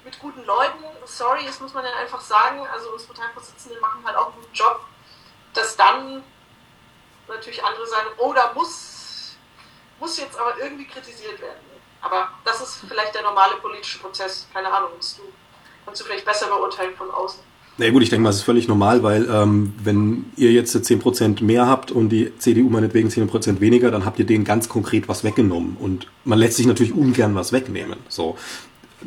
mit guten Leuten. Sorry, das muss man ja einfach sagen. Also unsere Parteivorsitzenden machen halt auch einen guten Job, dass dann natürlich andere sagen, oh, da muss, muss jetzt aber irgendwie kritisiert werden. Aber das ist vielleicht der normale politische Prozess. Keine Ahnung, du, kannst du vielleicht besser beurteilen von außen. Na gut, ich denke mal, es ist völlig normal, weil ähm, wenn ihr jetzt 10% mehr habt und die CDU meinetwegen 10% weniger, dann habt ihr denen ganz konkret was weggenommen. Und man lässt sich natürlich ungern was wegnehmen. So,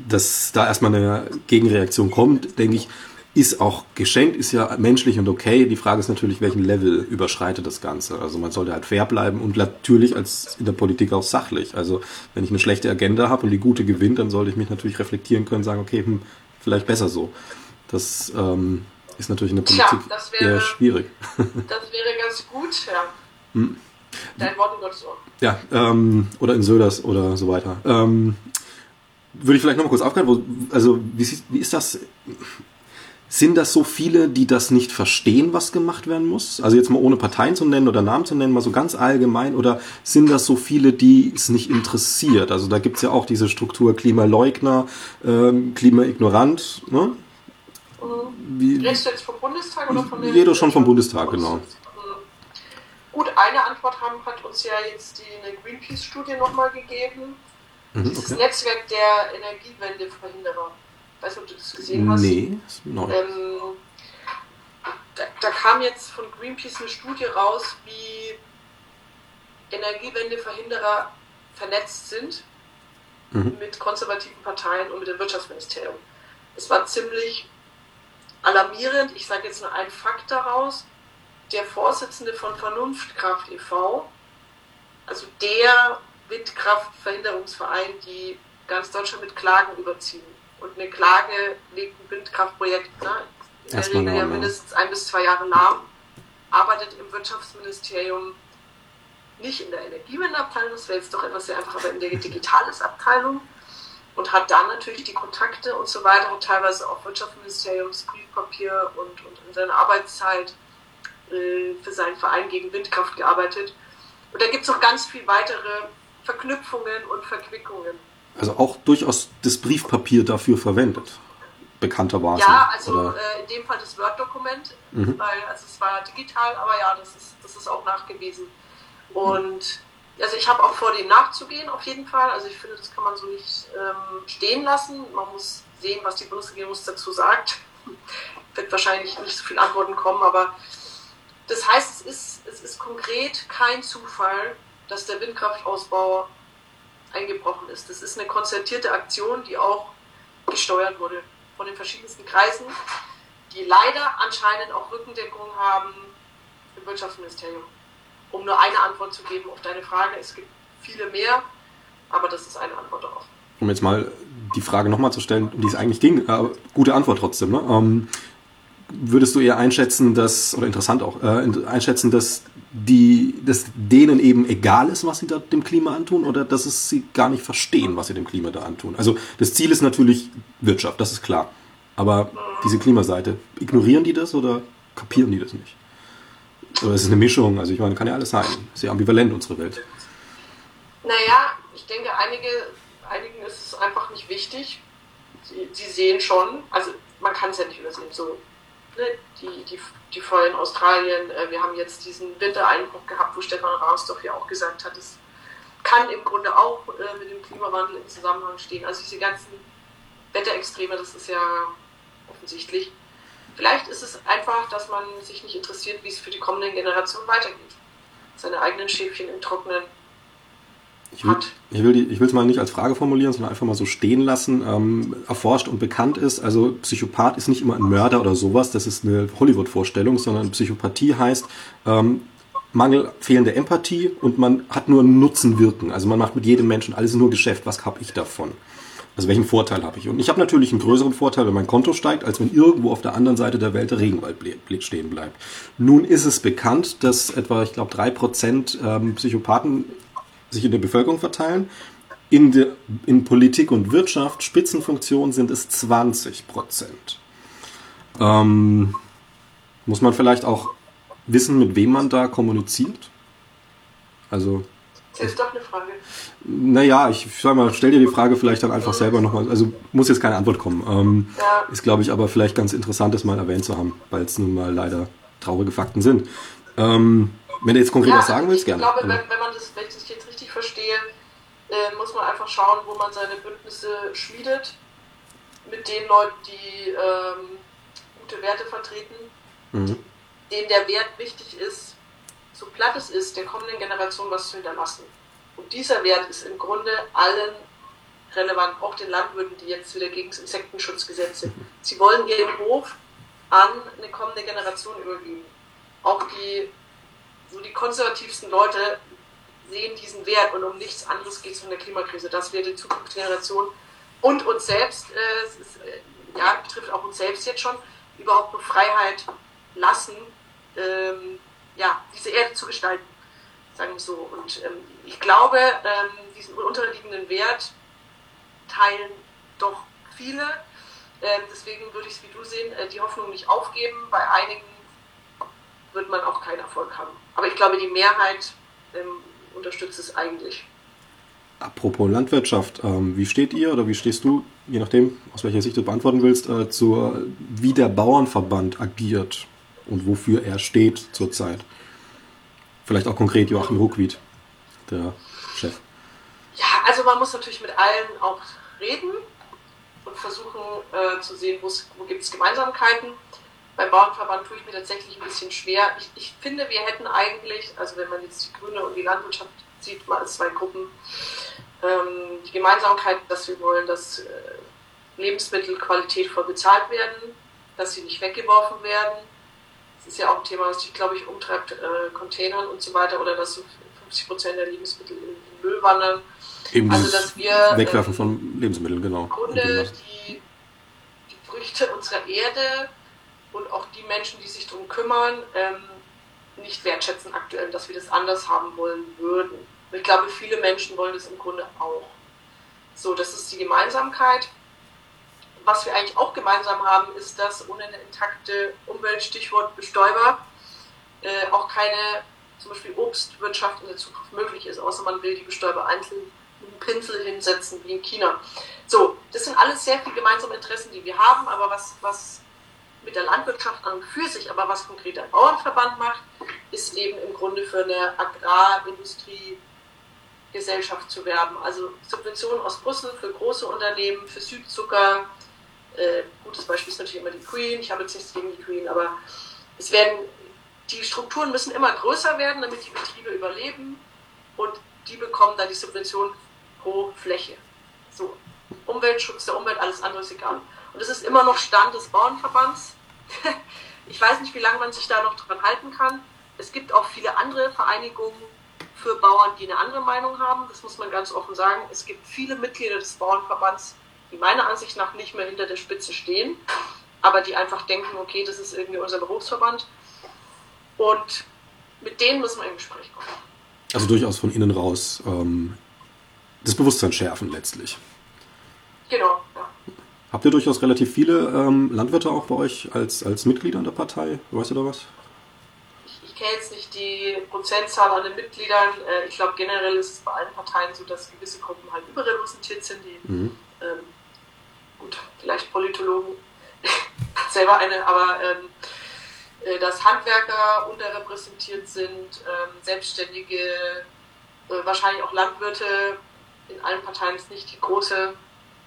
dass da erstmal eine Gegenreaktion kommt, denke ich, ist auch geschenkt, ist ja menschlich und okay. Die Frage ist natürlich, welchen Level überschreitet das Ganze. Also man sollte halt fair bleiben und natürlich als in der Politik auch sachlich. Also wenn ich eine schlechte Agenda habe und die gute gewinnt, dann sollte ich mich natürlich reflektieren können, sagen, okay, hm, vielleicht besser so. Das ähm, ist natürlich in der Politik Tja, wäre, eher schwierig. <laughs> Das wäre ganz gut, ja. Hm. Dein Wort in Gottes Ohr. Ja, ähm, oder in Söders oder so weiter. Ähm, würde ich vielleicht noch mal kurz aufgreifen, also wie, wie ist das? Sind das so viele, die das nicht verstehen, was gemacht werden muss? Also jetzt mal ohne Parteien zu nennen oder Namen zu nennen, mal so ganz allgemein. Oder sind das so viele, die es nicht interessiert? Also da gibt es ja auch diese Struktur Klimaleugner, ähm, Klimaignorant. Ne? Wie, Redest du jetzt vom Bundestag oder von der? Jeder schon vom Bundestag, genau. Gut, eine Antwort haben, hat uns ja jetzt die Greenpeace-Studie nochmal gegeben. Mhm, Dieses okay. Netzwerk der Energiewendeverhinderer. Weißt du, ob du das gesehen hast? Nee, ist neu. Ähm, da, da, kam jetzt von Greenpeace eine Studie raus, wie Energiewendeverhinderer vernetzt sind mhm. mit konservativen Parteien und mit dem Wirtschaftsministerium. Es war ziemlich alarmierend. Ich sage jetzt nur einen Fakt daraus. Der Vorsitzende von Vernunftkraft e.V., also der Windkraftverhinderungsverein, die ganz Deutschland mit Klagen überziehen. Und eine Klage legt ein Windkraftprojekt ne, in der Regel ja mindestens ein bis zwei Jahre nach, arbeitet im Wirtschaftsministerium nicht in der Energiewendeabteilung, das wäre jetzt doch etwas sehr einfach, aber in der Digitales-Abteilung und hat dann natürlich die Kontakte und so weiter und teilweise auch Wirtschaftsministeriumsbriefpapier und, und in seiner Arbeitszeit äh, für seinen Verein gegen Windkraft gearbeitet. Und da gibt es noch ganz viel weitere Verknüpfungen und Verquickungen. Also auch durchaus das Briefpapier dafür verwendet, bekannterweise. Ja, also äh, in dem Fall das Word-Dokument, mhm. weil also es war digital, aber ja, das ist, das ist auch nachgewiesen. Und also ich habe auch vor, dem nachzugehen, auf jeden Fall. Also ich finde, das kann man so nicht ähm, stehen lassen. Man muss sehen, was die Bundesregierung dazu sagt. <laughs> Wird wahrscheinlich nicht so viele Antworten kommen, aber das heißt, es ist, es ist konkret kein Zufall, dass der Windkraftausbau eingebrochen ist. Das ist eine konzertierte Aktion, die auch gesteuert wurde von den verschiedensten Kreisen, die leider anscheinend auch Rückendeckung haben im Wirtschaftsministerium um nur eine Antwort zu geben auf deine Frage. Es gibt viele mehr, aber das ist eine Antwort darauf. Um jetzt mal die Frage nochmal zu stellen, um die es eigentlich ging, äh, gute Antwort trotzdem. Ne? Ähm, würdest du eher einschätzen, dass, oder interessant auch, äh, einschätzen, dass die, dass denen eben egal ist, was sie da dem Klima antun, oder dass es sie gar nicht verstehen, was sie dem Klima da antun? Also das Ziel ist natürlich Wirtschaft, das ist klar. Aber diese Klimaseite, ignorieren die das oder kapieren die das nicht? Oder ist es eine Mischung? Also ich meine, kann ja alles sein. Sehr ambivalent, unsere Welt. Naja, ich denke, einige, einigen ist es einfach nicht wichtig. Sie, sie sehen schon, also man kann es ja nicht übersehen, so ne, die, die, die Feuer in Australien, äh, wir haben jetzt diesen Wintereinbruch gehabt, wo Stefan Rahnsdorf ja auch gesagt hat, es kann im Grunde auch äh, mit dem Klimawandel im Zusammenhang stehen. Also diese ganzen Wetterextreme, das ist ja offensichtlich. Vielleicht ist es einfach, dass man sich nicht interessiert, wie es für die kommenden Generationen weitergeht. Seine eigenen Schäfchen im Trocknen ich will, ich will, ich will es mal nicht als Frage formulieren, sondern einfach mal so stehen lassen. Ähm, erforscht und bekannt ist, also Psychopath ist nicht immer ein Mörder oder sowas, das ist eine Hollywood-Vorstellung, sondern Psychopathie heißt ähm, Mangel, fehlende Empathie und man hat nur Nutzen wirken. Also man macht mit jedem Menschen alles nur Geschäft. Was habe ich davon? Also welchen Vorteil habe ich? Und ich habe natürlich einen größeren Vorteil, wenn mein Konto steigt, als wenn irgendwo auf der anderen Seite der Welt der Regenwald stehen bleibt. Nun ist es bekannt, dass etwa, ich glaube, drei Prozent ähm, Psychopathen sich in der Bevölkerung verteilen. In, de, in Politik und Wirtschaft, Spitzenfunktionen sind es 20 Prozent. Ähm, muss man vielleicht auch wissen, mit wem man da kommuniziert? Also. Das ist doch eine Frage. Naja, ich sag mal, stell dir die Frage vielleicht dann einfach selber nochmal. Also muss jetzt keine Antwort kommen. Ähm, ja. Ist, glaube ich, aber vielleicht ganz interessant, das mal erwähnt zu haben, weil es nun mal leider traurige Fakten sind. Ähm, wenn du jetzt konkret ja, was sagen willst, gerne. Ich glaube, wenn, wenn man das, wenn ich jetzt richtig verstehe, äh, muss man einfach schauen, wo man seine Bündnisse schmiedet mit den Leuten, die ähm, gute Werte vertreten, mhm. denen der Wert wichtig ist, so platt es ist, der kommenden Generation was zu hinterlassen. Und dieser Wert ist im Grunde allen relevant, auch den Landwirten, die jetzt wieder gegen das Insektenschutz sind. Sie wollen ihren Hof an eine kommende Generation übergeben. Auch die, so die konservativsten Leute sehen diesen Wert und um nichts anderes geht es von der Klimakrise, dass wir die Zukunftsgeneration und uns selbst, äh, ist, äh, ja, betrifft auch uns selbst jetzt schon, überhaupt nur Freiheit lassen, ähm, ja, diese Erde zu gestalten, sagen wir so. Und ähm, ich glaube, ähm, diesen unterliegenden Wert teilen doch viele. Ähm, deswegen würde ich es wie du sehen, äh, die Hoffnung nicht aufgeben. Bei einigen wird man auch keinen Erfolg haben. Aber ich glaube, die Mehrheit ähm, unterstützt es eigentlich. Apropos Landwirtschaft, ähm, wie steht ihr oder wie stehst du, je nachdem, aus welcher Sicht du beantworten willst, äh, zur, wie der Bauernverband agiert und wofür er steht zurzeit? Vielleicht auch konkret Joachim Ruckwied, der Chef. Ja, also man muss natürlich mit allen auch reden und versuchen äh, zu sehen, wo gibt es Gemeinsamkeiten. Beim Bauernverband tue ich mir tatsächlich ein bisschen schwer. Ich, ich, finde, wir hätten eigentlich, also wenn man jetzt die Grüne und die Landwirtschaft sieht, mal als zwei Gruppen, ähm, die Gemeinsamkeit, dass wir wollen, dass äh, Lebensmittel qualitätvoll bezahlt werden, dass sie nicht weggeworfen werden. Das ist ja auch ein Thema, was sich, glaube ich, umtreibt, äh, Containern und so weiter, oder dass so 50 Prozent der Lebensmittel in, in Müll wandern. Eben also, dass wir Wegwerfen ähm, von Lebensmitteln, genau. Im Grunde die, die Früchte unserer Erde und auch die Menschen, die sich darum kümmern, ähm, nicht wertschätzen aktuell, dass wir das anders haben wollen würden. Und ich glaube, viele Menschen wollen das im Grunde auch. So, das ist die Gemeinsamkeit. Was wir eigentlich auch gemeinsam haben, ist, dass ohne eine intakte Umwelt, Stichwort Bestäuber, äh, auch keine zum Beispiel Obstwirtschaft in der Zukunft möglich ist, außer man will die Bestäuber einzeln mit einem Pinsel hinsetzen wie in China. So, das sind alles sehr viele gemeinsame Interessen, die wir haben, aber was, was mit der Landwirtschaft an und für sich, aber was konkret der Bauernverband macht, ist eben im Grunde für eine Agrarindustrie-Gesellschaft zu werben. Also Subventionen aus Brüssel für große Unternehmen, für Südzucker. Äh, gutes Beispiel ist natürlich immer die Queen. Ich habe jetzt nichts gegen die Queen, aber es werden, die Strukturen müssen immer größer werden, damit die Betriebe überleben und die bekommen dann die Subvention pro Fläche. So, Umweltschutz der Umwelt, alles andere ist egal. Und es ist immer noch Stand des Bauernverbands. <laughs> ich weiß nicht, wie lange man sich da noch dran halten kann. Es gibt auch viele andere Vereinigungen für Bauern, die eine andere Meinung haben. Das muss man ganz offen sagen. Es gibt viele Mitglieder des Bauernverbands, die meiner Ansicht nach nicht mehr hinter der Spitze stehen, aber die einfach denken, okay, das ist irgendwie unser Berufsverband. Und mit denen müssen wir in Gespräch kommen. Also durchaus von innen raus ähm, das Bewusstsein schärfen letztlich. Genau, ja. Habt ihr durchaus relativ viele ähm, Landwirte auch bei euch als, als Mitglieder in der Partei? Weißt du da was? Ich, ich kenne jetzt nicht die Prozentzahl an den Mitgliedern. Äh, ich glaube, generell ist es bei allen Parteien so, dass gewisse Gruppen halt überrepräsentiert sind. Die, mhm. ähm, vielleicht Politologen, <laughs> selber eine, aber ähm, äh, dass Handwerker unterrepräsentiert sind, ähm, Selbstständige, äh, wahrscheinlich auch Landwirte. In allen Parteien ist nicht die große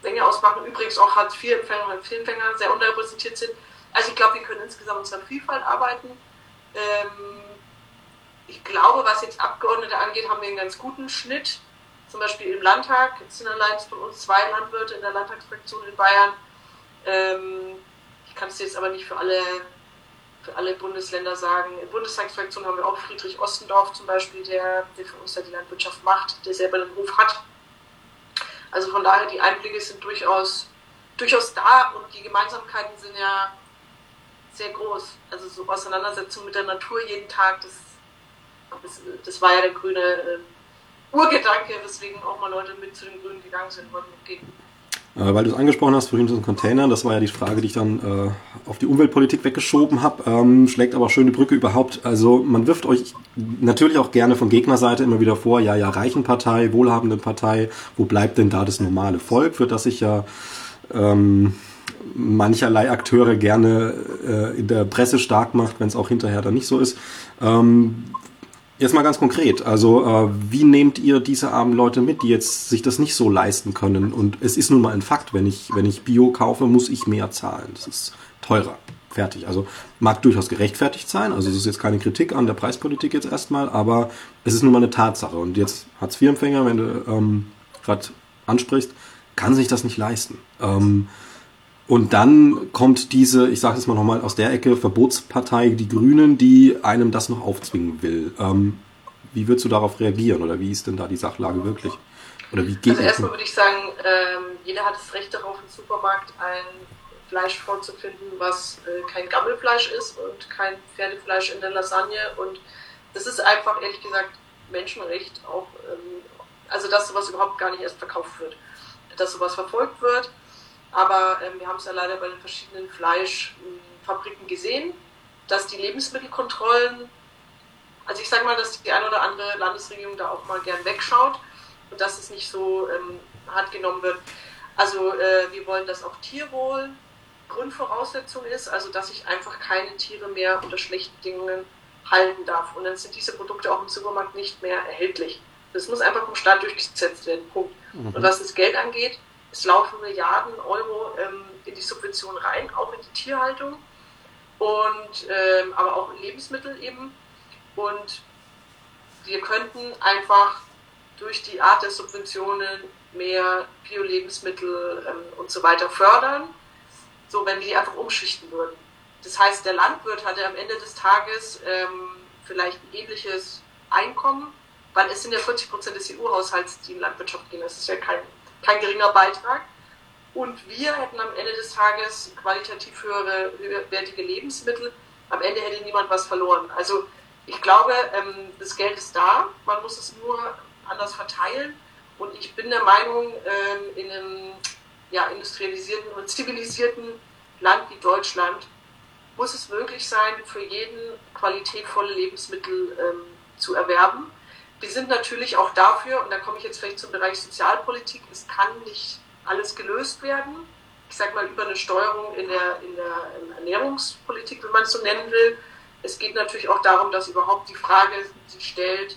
Menge ausmachen. Übrigens auch Hartz-IV-Empfänger und Empfänger sehr unterrepräsentiert sind. Also ich glaube, wir können insgesamt unserer Vielfalt arbeiten. Ähm, ich glaube, was jetzt Abgeordnete angeht, haben wir einen ganz guten Schnitt. Zum Beispiel im Landtag es sind allein von uns zwei Landwirte in der Landtagsfraktion in Bayern. Ähm, ich kann es jetzt aber nicht für alle, für alle Bundesländer sagen. In der Bundestagsfraktion haben wir auch Friedrich Ostendorf zum Beispiel, der, der für uns ja die Landwirtschaft macht, der selber den Hof hat. Also von daher, die Einblicke sind durchaus, durchaus da und die Gemeinsamkeiten sind ja sehr groß. Also so Auseinandersetzung mit der Natur jeden Tag, das, das, das war ja der grüne äh, Urgedanke, weswegen auch mal Leute mit zu den Grünen gegangen sind, wollten mitgehen. Äh, weil du es angesprochen hast, vorhin so ein Container, das war ja die Frage, die ich dann äh, auf die Umweltpolitik weggeschoben habe, ähm, schlägt aber schöne Brücke überhaupt. Also man wirft euch natürlich auch gerne von Gegnerseite immer wieder vor, ja, ja, reichen Partei, wohlhabenden Partei, wo bleibt denn da das normale Volk, für das sich ja ähm, mancherlei Akteure gerne äh, in der Presse stark macht, wenn es auch hinterher dann nicht so ist. Ähm, Jetzt mal ganz konkret, also äh, wie nehmt ihr diese armen Leute mit, die jetzt sich das nicht so leisten können? Und es ist nun mal ein Fakt, wenn ich, wenn ich Bio kaufe, muss ich mehr zahlen. Das ist teurer. Fertig. Also mag durchaus gerechtfertigt sein. Also es ist jetzt keine Kritik an der Preispolitik jetzt erstmal, aber es ist nun mal eine Tatsache. Und jetzt Hartz-IV-Empfänger, wenn du ähm, gerade ansprichst, kann sich das nicht leisten. Ähm, und dann kommt diese, ich sage es mal nochmal aus der Ecke, Verbotspartei, die Grünen, die einem das noch aufzwingen will. Ähm, wie würdest du darauf reagieren oder wie ist denn da die Sachlage wirklich? Oder wie geht also erstmal würde ich sagen, ähm, jeder hat das Recht darauf, im Supermarkt ein Fleisch vorzufinden, was äh, kein Gammelfleisch ist und kein Pferdefleisch in der Lasagne. Und das ist einfach, ehrlich gesagt, Menschenrecht auch, ähm, also dass sowas überhaupt gar nicht erst verkauft wird, dass sowas verfolgt wird aber ähm, wir haben es ja leider bei den verschiedenen Fleischfabriken gesehen, dass die Lebensmittelkontrollen, also ich sage mal, dass die eine oder andere Landesregierung da auch mal gern wegschaut und dass es nicht so ähm, hart genommen wird. Also äh, wir wollen, dass auch Tierwohl Grundvoraussetzung ist, also dass ich einfach keine Tiere mehr unter schlechten Bedingungen halten darf. Und dann sind diese Produkte auch im Supermarkt nicht mehr erhältlich. Das muss einfach vom Staat durchgesetzt werden. Punkt. Mhm. Und was das Geld angeht, es laufen Milliarden Euro ähm, in die Subvention rein, auch in die Tierhaltung und ähm, aber auch in Lebensmittel eben. Und wir könnten einfach durch die Art der Subventionen mehr Bio-Lebensmittel ähm, und so weiter fördern, so wenn wir die einfach umschichten würden. Das heißt, der Landwirt hatte am Ende des Tages ähm, vielleicht ein ähnliches Einkommen, weil es sind ja 40 Prozent des EU-Haushalts, die in Landwirtschaft gehen. Das ist ja kein kein geringer Beitrag. Und wir hätten am Ende des Tages qualitativ höhere, höherwertige Lebensmittel. Am Ende hätte niemand was verloren. Also ich glaube, ähm, das Geld ist da, man muss es nur anders verteilen. Und ich bin der Meinung, ähm, in einem ja, industrialisierten und zivilisierten Land wie Deutschland muss es möglich sein, für jeden qualitätvolle Lebensmittel ähm, zu erwerben wir sind natürlich auch dafür, und da komme ich jetzt vielleicht zum Bereich Sozialpolitik, es kann nicht alles gelöst werden. Ich sage mal über eine Steuerung in der, in der Ernährungspolitik, wenn man es so nennen will. Es geht natürlich auch darum, dass überhaupt die Frage sich stellt,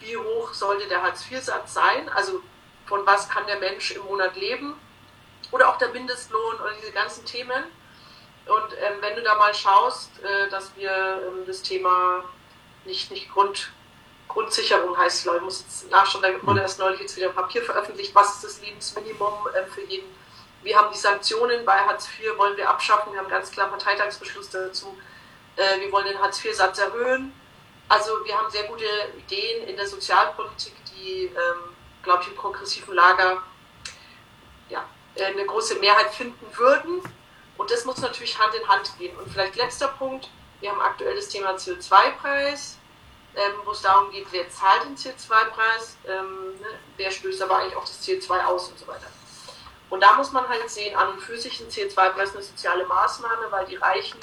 wie hoch sollte der Hartz-IV-Satz sein? Also von was kann der Mensch im Monat leben? Oder auch der Mindestlohn oder diese ganzen Themen. Und ähm, wenn du da mal schaust, äh, dass wir ähm, das Thema nicht, nicht Grund, Grundsicherung heißt es, ich muss jetzt nachschauen, da wurde erst neulich jetzt wieder ein Papier veröffentlicht, was ist das Lebensminimum äh, für jeden. Wir haben die Sanktionen bei Hartz IV, wollen wir abschaffen, wir haben ganz klar Parteitagsbeschluss dazu. Äh, wir wollen den Hartz IV-Satz erhöhen. Also wir haben sehr gute Ideen in der Sozialpolitik, die, ähm, glaube ich, im progressiven Lager ja, eine große Mehrheit finden würden. Und das muss natürlich Hand in Hand gehen. Und vielleicht letzter Punkt, wir haben aktuell das Thema CO2-Preis ähm, wo es darum geht, wer zahlt den CO2-Preis, ähm, ne, wer stößt aber eigentlich auch das CO2 aus und so weiter. Und da muss man halt sehen, an und für sich ein CO2-Preis eine soziale Maßnahme, weil die Reichen,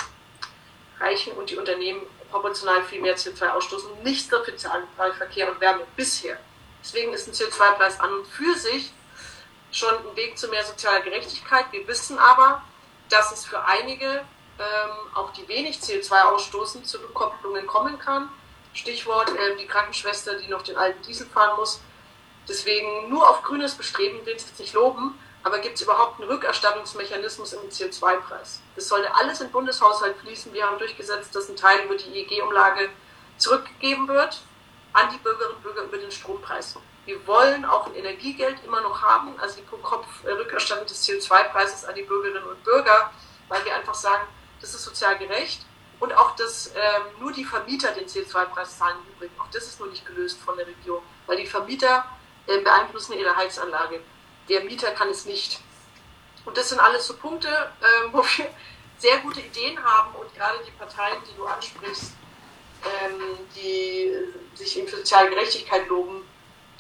Reichen und die Unternehmen proportional viel mehr CO2 ausstoßen, nicht dafür zahlen bei Verkehr und Wärme bisher. Deswegen ist ein CO2-Preis an und für sich schon ein Weg zu mehr sozialer Gerechtigkeit. Wir wissen aber, dass es für einige, ähm, auch die wenig CO2 ausstoßen, zu Rückkopplungen kommen kann Stichwort äh, die Krankenschwester, die noch den alten Diesel fahren muss. Deswegen nur auf grünes Bestreben will ich es nicht loben, aber gibt es überhaupt einen Rückerstattungsmechanismus im CO2-Preis? Das sollte alles in den Bundeshaushalt fließen. Wir haben durchgesetzt, dass ein Teil über die EEG-Umlage zurückgegeben wird an die Bürgerinnen und Bürger über den Strompreis. Wir wollen auch ein Energiegeld immer noch haben, also die Pro-Kopf-Rückerstattung des CO2-Preises an die Bürgerinnen und Bürger, weil wir einfach sagen, das ist sozial gerecht und auch, dass ähm, nur die Vermieter den CO2-Preis zahlen übrigens. Auch das ist nur nicht gelöst von der Regierung, weil die Vermieter äh, beeinflussen ihre Heizanlage. Der Mieter kann es nicht. Und das sind alles so Punkte, äh, wo wir sehr gute Ideen haben und gerade die Parteien, die du ansprichst, ähm, die sich in soziale Gerechtigkeit loben,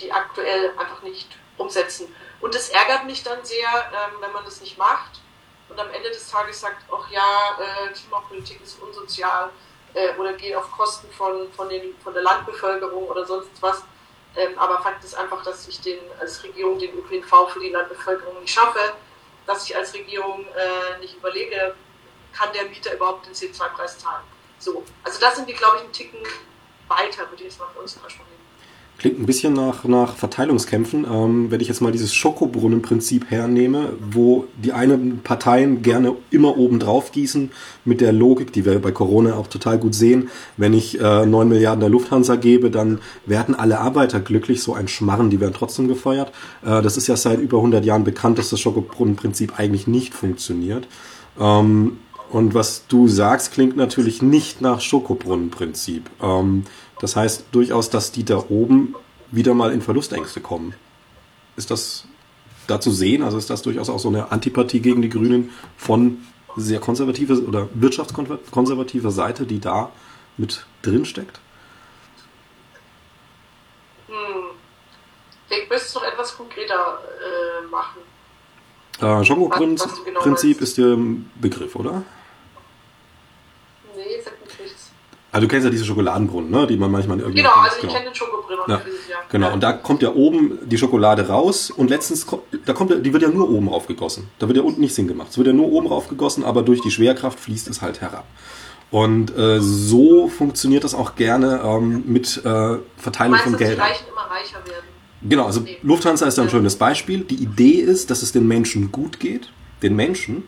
die aktuell einfach nicht umsetzen. Und das ärgert mich dann sehr, ähm, wenn man das nicht macht und am Ende des Tages sagt, ach ja, äh, Klimapolitik ist unsozial äh, oder geht auf Kosten von, von, den, von der Landbevölkerung oder sonst was. Ähm, aber Fakt ist einfach, dass ich den, als Regierung den ÖPNV für die Landbevölkerung nicht schaffe, dass ich als Regierung äh, nicht überlege, kann der Mieter überhaupt den CO2-Preis zahlen. So, also das sind wir, glaube ich, einen Ticken weiter, würde ich jetzt mal für uns versprechen. Klingt ein bisschen nach, nach Verteilungskämpfen. Ähm, wenn ich jetzt mal dieses Schokobrunnen-Prinzip hernehme, wo die einen Parteien gerne immer oben drauf gießen, mit der Logik, die wir bei Corona auch total gut sehen, wenn ich äh, 9 Milliarden der Lufthansa gebe, dann werden alle Arbeiter glücklich, so ein Schmarren, die werden trotzdem gefeuert. Äh, das ist ja seit über 100 Jahren bekannt, dass das Schokobrunnen-Prinzip eigentlich nicht funktioniert. Ähm, und was du sagst, klingt natürlich nicht nach Schokobrunnenprinzip. Ähm, das heißt durchaus, dass die da oben wieder mal in Verlustängste kommen. Ist das da zu sehen? Also ist das durchaus auch so eine Antipathie gegen die Grünen von sehr konservativer oder wirtschaftskonservativer Seite, die da mit drin steckt? Hm. Ich müsste es noch etwas konkreter äh, machen. Äh, Schokoprinzip genau ist der Begriff, oder? Nee, sagt mir nichts. Also du kennst ja diese Schokoladenbrunnen, ne? die man manchmal irgendwie. Genau, also genau. ich kenne den Schokobrunnen ja. ja. Genau, und da kommt ja oben die Schokolade raus und letztens, da kommt, die wird ja nur oben raufgegossen. Da wird ja unten nichts hingemacht. Es wird ja nur oben raufgegossen, aber durch die Schwerkraft fließt es halt herab. Und äh, so funktioniert das auch gerne ähm, mit äh, Verteilung meinst, von Geld. Dass die Reichen immer reicher werden. Genau, also nee. Lufthansa ist ein schönes Beispiel. Die Idee ist, dass es den Menschen gut geht, den Menschen.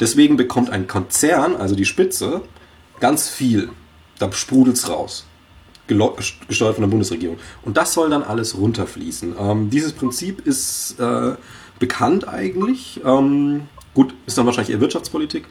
Deswegen bekommt ein Konzern, also die Spitze, Ganz viel. Da sprudelt es raus. Gesteuert von der Bundesregierung. Und das soll dann alles runterfließen. Ähm, dieses Prinzip ist äh, bekannt eigentlich. Ähm, gut, ist dann wahrscheinlich eher Wirtschaftspolitik.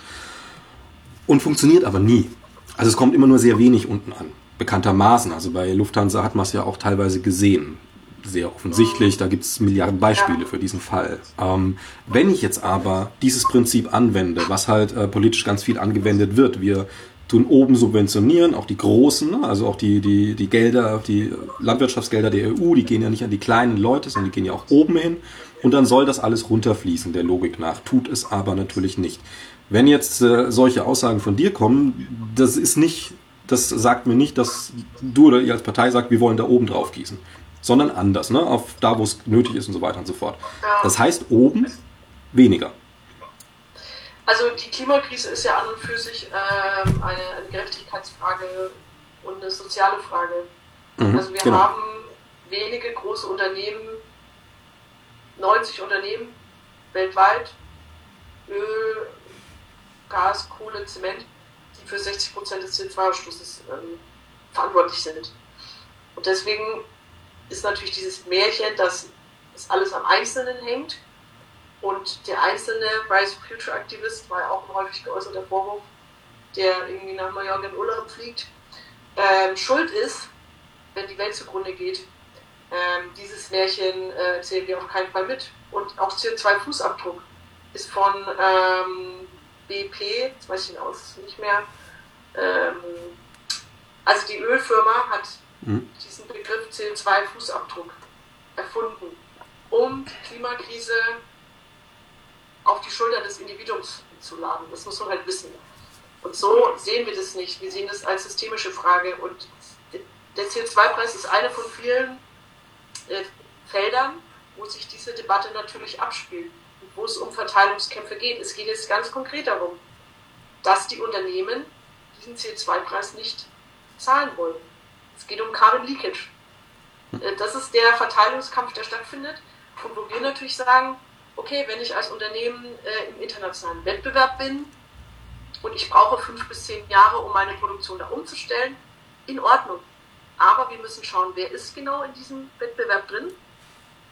Und funktioniert aber nie. Also es kommt immer nur sehr wenig unten an. Bekanntermaßen. Also bei Lufthansa hat man es ja auch teilweise gesehen sehr offensichtlich. Da gibt es Milliarden Beispiele für diesen Fall. Ähm, wenn ich jetzt aber dieses Prinzip anwende, was halt äh, politisch ganz viel angewendet wird, wir tun oben subventionieren, auch die großen, ne? also auch die, die, die Gelder, die Landwirtschaftsgelder der EU, die gehen ja nicht an die kleinen Leute, sondern die gehen ja auch oben hin. Und dann soll das alles runterfließen, der Logik nach. Tut es aber natürlich nicht. Wenn jetzt äh, solche Aussagen von dir kommen, das ist nicht, das sagt mir nicht, dass du oder ihr als Partei sagt, wir wollen da oben drauf gießen, sondern anders, ne? auf da, wo es nötig ist und so weiter und so fort. Das heißt oben weniger. Also die Klimakrise ist ja an und für sich ähm, eine, eine, Gerechtigkeitsfrage und eine soziale Frage. Mhm, also wir genau. haben wenige große Unternehmen, 90 Unternehmen weltweit, Öl, Gas, Kohle, Zement, die für 60 Prozent des CO2-Ausstoßes ähm, verantwortlich sind. Und deswegen ist natürlich dieses Märchen, dass es alles am Einzelnen hängt, und der einzelne Rise of Future Aktivist war ja auch ein häufig geäußerter Vorwurf, der irgendwie nach Mallorca in Urlaub fliegt, ähm, schuld ist, wenn die Welt zugrunde geht. Ähm, dieses Märchen äh, zählen wir auf keinen Fall mit. Und auch CO2-Fußabdruck ist von ähm, BP, jetzt weiß ich ihn aus nicht mehr, ähm, also die Ölfirma hat mhm. diesen Begriff CO2-Fußabdruck erfunden, um die Klimakrise auf die Schulter des Individuums zu laden. Das muss man halt wissen. Und so sehen wir das nicht. Wir sehen das als systemische Frage. Und der CO2-Preis ist eine von vielen äh, Feldern, wo sich diese Debatte natürlich abspielt und wo es um Verteilungskämpfe geht. Es geht jetzt ganz konkret darum, dass die Unternehmen diesen CO2-Preis nicht zahlen wollen. Es geht um Carbon Leakage. Äh, das ist der Verteilungskampf, der stattfindet und wo wir natürlich sagen, okay, wenn ich als Unternehmen äh, im internationalen Wettbewerb bin und ich brauche fünf bis zehn Jahre, um meine Produktion da umzustellen, in Ordnung. Aber wir müssen schauen, wer ist genau in diesem Wettbewerb drin.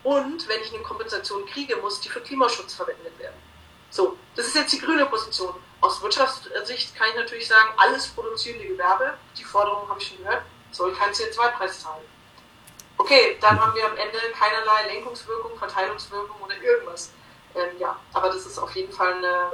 Und wenn ich eine Kompensation kriege, muss die für Klimaschutz verwendet werden. So, das ist jetzt die grüne Position. Aus Wirtschaftssicht kann ich natürlich sagen, alles produzierende Gewerbe, die Forderung habe ich schon gehört, soll keinen CO2-Preis zahlen. Okay, dann haben wir am Ende keinerlei Lenkungswirkung, Verteilungswirkung oder irgendwas. Ähm, ja, aber das ist auf jeden Fall eine,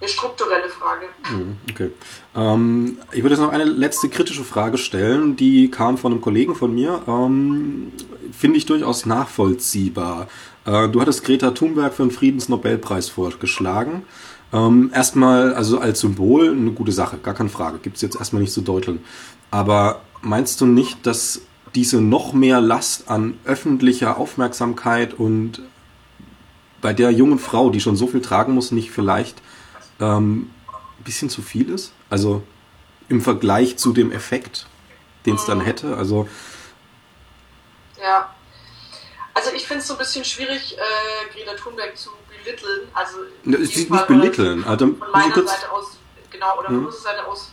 eine strukturelle Frage. Mhm, okay. Ähm, ich würde jetzt noch eine letzte kritische Frage stellen, die kam von einem Kollegen von mir. Ähm, Finde ich durchaus nachvollziehbar. Äh, du hattest Greta Thunberg für den Friedensnobelpreis vorgeschlagen. Ähm, erstmal, also als Symbol, eine gute Sache, gar keine Frage. Gibt es jetzt erstmal nicht zu deuteln. Aber meinst du nicht, dass diese noch mehr Last an öffentlicher Aufmerksamkeit und bei der jungen Frau, die schon so viel tragen muss, nicht vielleicht ähm, ein bisschen zu viel ist? Also im Vergleich zu dem Effekt, den es dann hätte? Also ja, also ich finde es so ein bisschen schwierig, äh, Greta Thunberg zu belitteln. Also es ist nicht belitteln. Also, von meiner Seite aus, genau, oder von mhm. unserer Seite aus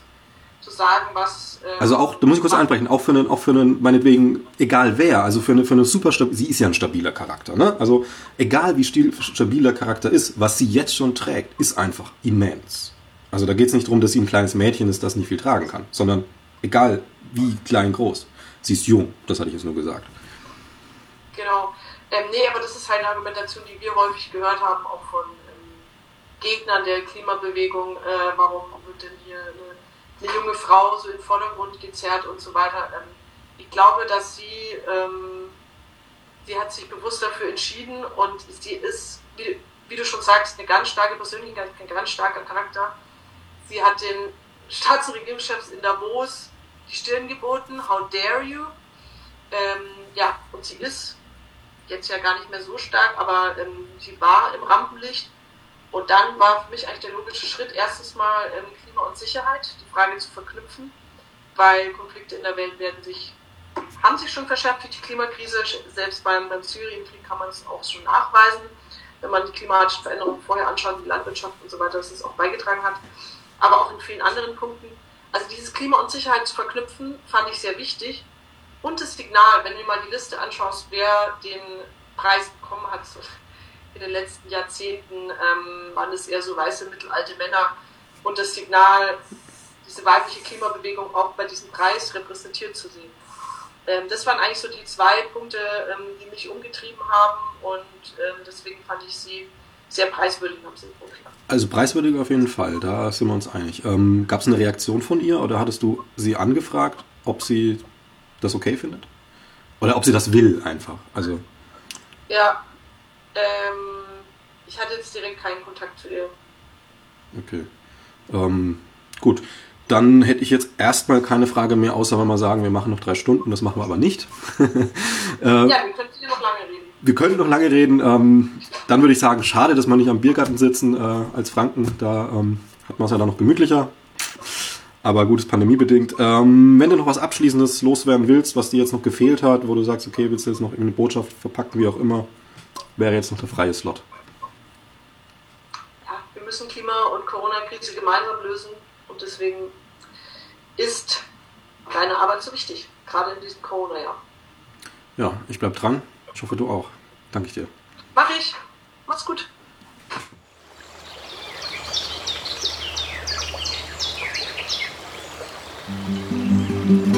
zu sagen, was. Äh, also auch, da muss ich kurz einbrechen, auch für einen, auch für einen, meinetwegen, egal wer, also für eine, für eine super sie ist ja ein stabiler Charakter, ne? Also egal wie stabiler Charakter ist, was sie jetzt schon trägt, ist einfach immens. Also da geht es nicht darum, dass sie ein kleines Mädchen ist, das nicht viel tragen kann, sondern egal wie klein, groß. Sie ist jung, das hatte ich jetzt nur gesagt. Genau. Ähm, nee, aber das ist halt eine Argumentation, die wir häufig gehört haben, auch von ähm, Gegnern der Klimabewegung. Äh, warum wird denn hier eine eine junge Frau so in Vordergrund gezerrt und so weiter. Ähm, ich glaube, dass sie, ähm, sie hat sich bewusst dafür entschieden und sie ist, wie, wie, du schon sagst, eine ganz starke Persönlichkeit, ein ganz starker Charakter. Sie hat den Staats- und Regierungschefs in Davos die Stirn geboten, how dare you? Ähm, ja, und sie ist jetzt ja gar nicht mehr so stark, aber ähm, sie war im Rampenlicht und dann war für mich eigentlich der logische Schritt, erstens mal ähm, Klima und Sicherheit, die Frage zu verknüpfen, weil Konflikte in der Welt werden sich, haben sich schon verschärft durch die Klimakrise. Selbst beim, beim Syrienkrieg kann man es auch schon nachweisen, wenn man die klimatischen Veränderungen vorher anschaut, die Landwirtschaft und so weiter, dass es auch beigetragen hat. Aber auch in vielen anderen Punkten. Also dieses Klima und Sicherheit zu verknüpfen, fand ich sehr wichtig. Und das Signal, wenn du mal die Liste anschaust, wer den Preis bekommen hat, in den letzten Jahrzehnten ähm, waren es eher so weiße mittelalte Männer und das Signal, diese weibliche Klimabewegung auch bei diesem Preis repräsentiert zu sehen. Ähm, das waren eigentlich so die zwei Punkte, ähm, die mich umgetrieben haben und ähm, deswegen fand ich sie sehr preiswürdig am Sinfonia. Also preiswürdig auf jeden Fall, da sind wir uns einig. Ähm, Gab es eine Reaktion von ihr oder hattest du sie angefragt, ob sie das okay findet? Oder ob sie das will einfach? Also ja, ähm, ich hatte jetzt direkt keinen Kontakt zu ihr. Okay. Ähm, gut. Dann hätte ich jetzt erstmal keine Frage mehr, außer wenn wir sagen, wir machen noch drei Stunden. Das machen wir aber nicht. <laughs> äh, ja, wir könnten noch lange reden. Wir könnten noch lange reden. Ähm, dann würde ich sagen, schade, dass wir nicht am Biergarten sitzen äh, als Franken. Da ähm, hat man es ja dann noch gemütlicher. Aber gut, ist pandemiebedingt. Ähm, wenn du noch was Abschließendes loswerden willst, was dir jetzt noch gefehlt hat, wo du sagst, okay, willst du jetzt noch eine Botschaft verpacken, wie auch immer, wäre jetzt noch der freie Slot. Ja, wir müssen Klima- und Corona-Krise gemeinsam lösen und deswegen ist deine Arbeit so wichtig, gerade in diesem Corona-Jahr. Ja, ich bleib dran. Ich hoffe, du auch. Danke ich dir. Mach ich. Mach's gut. Musik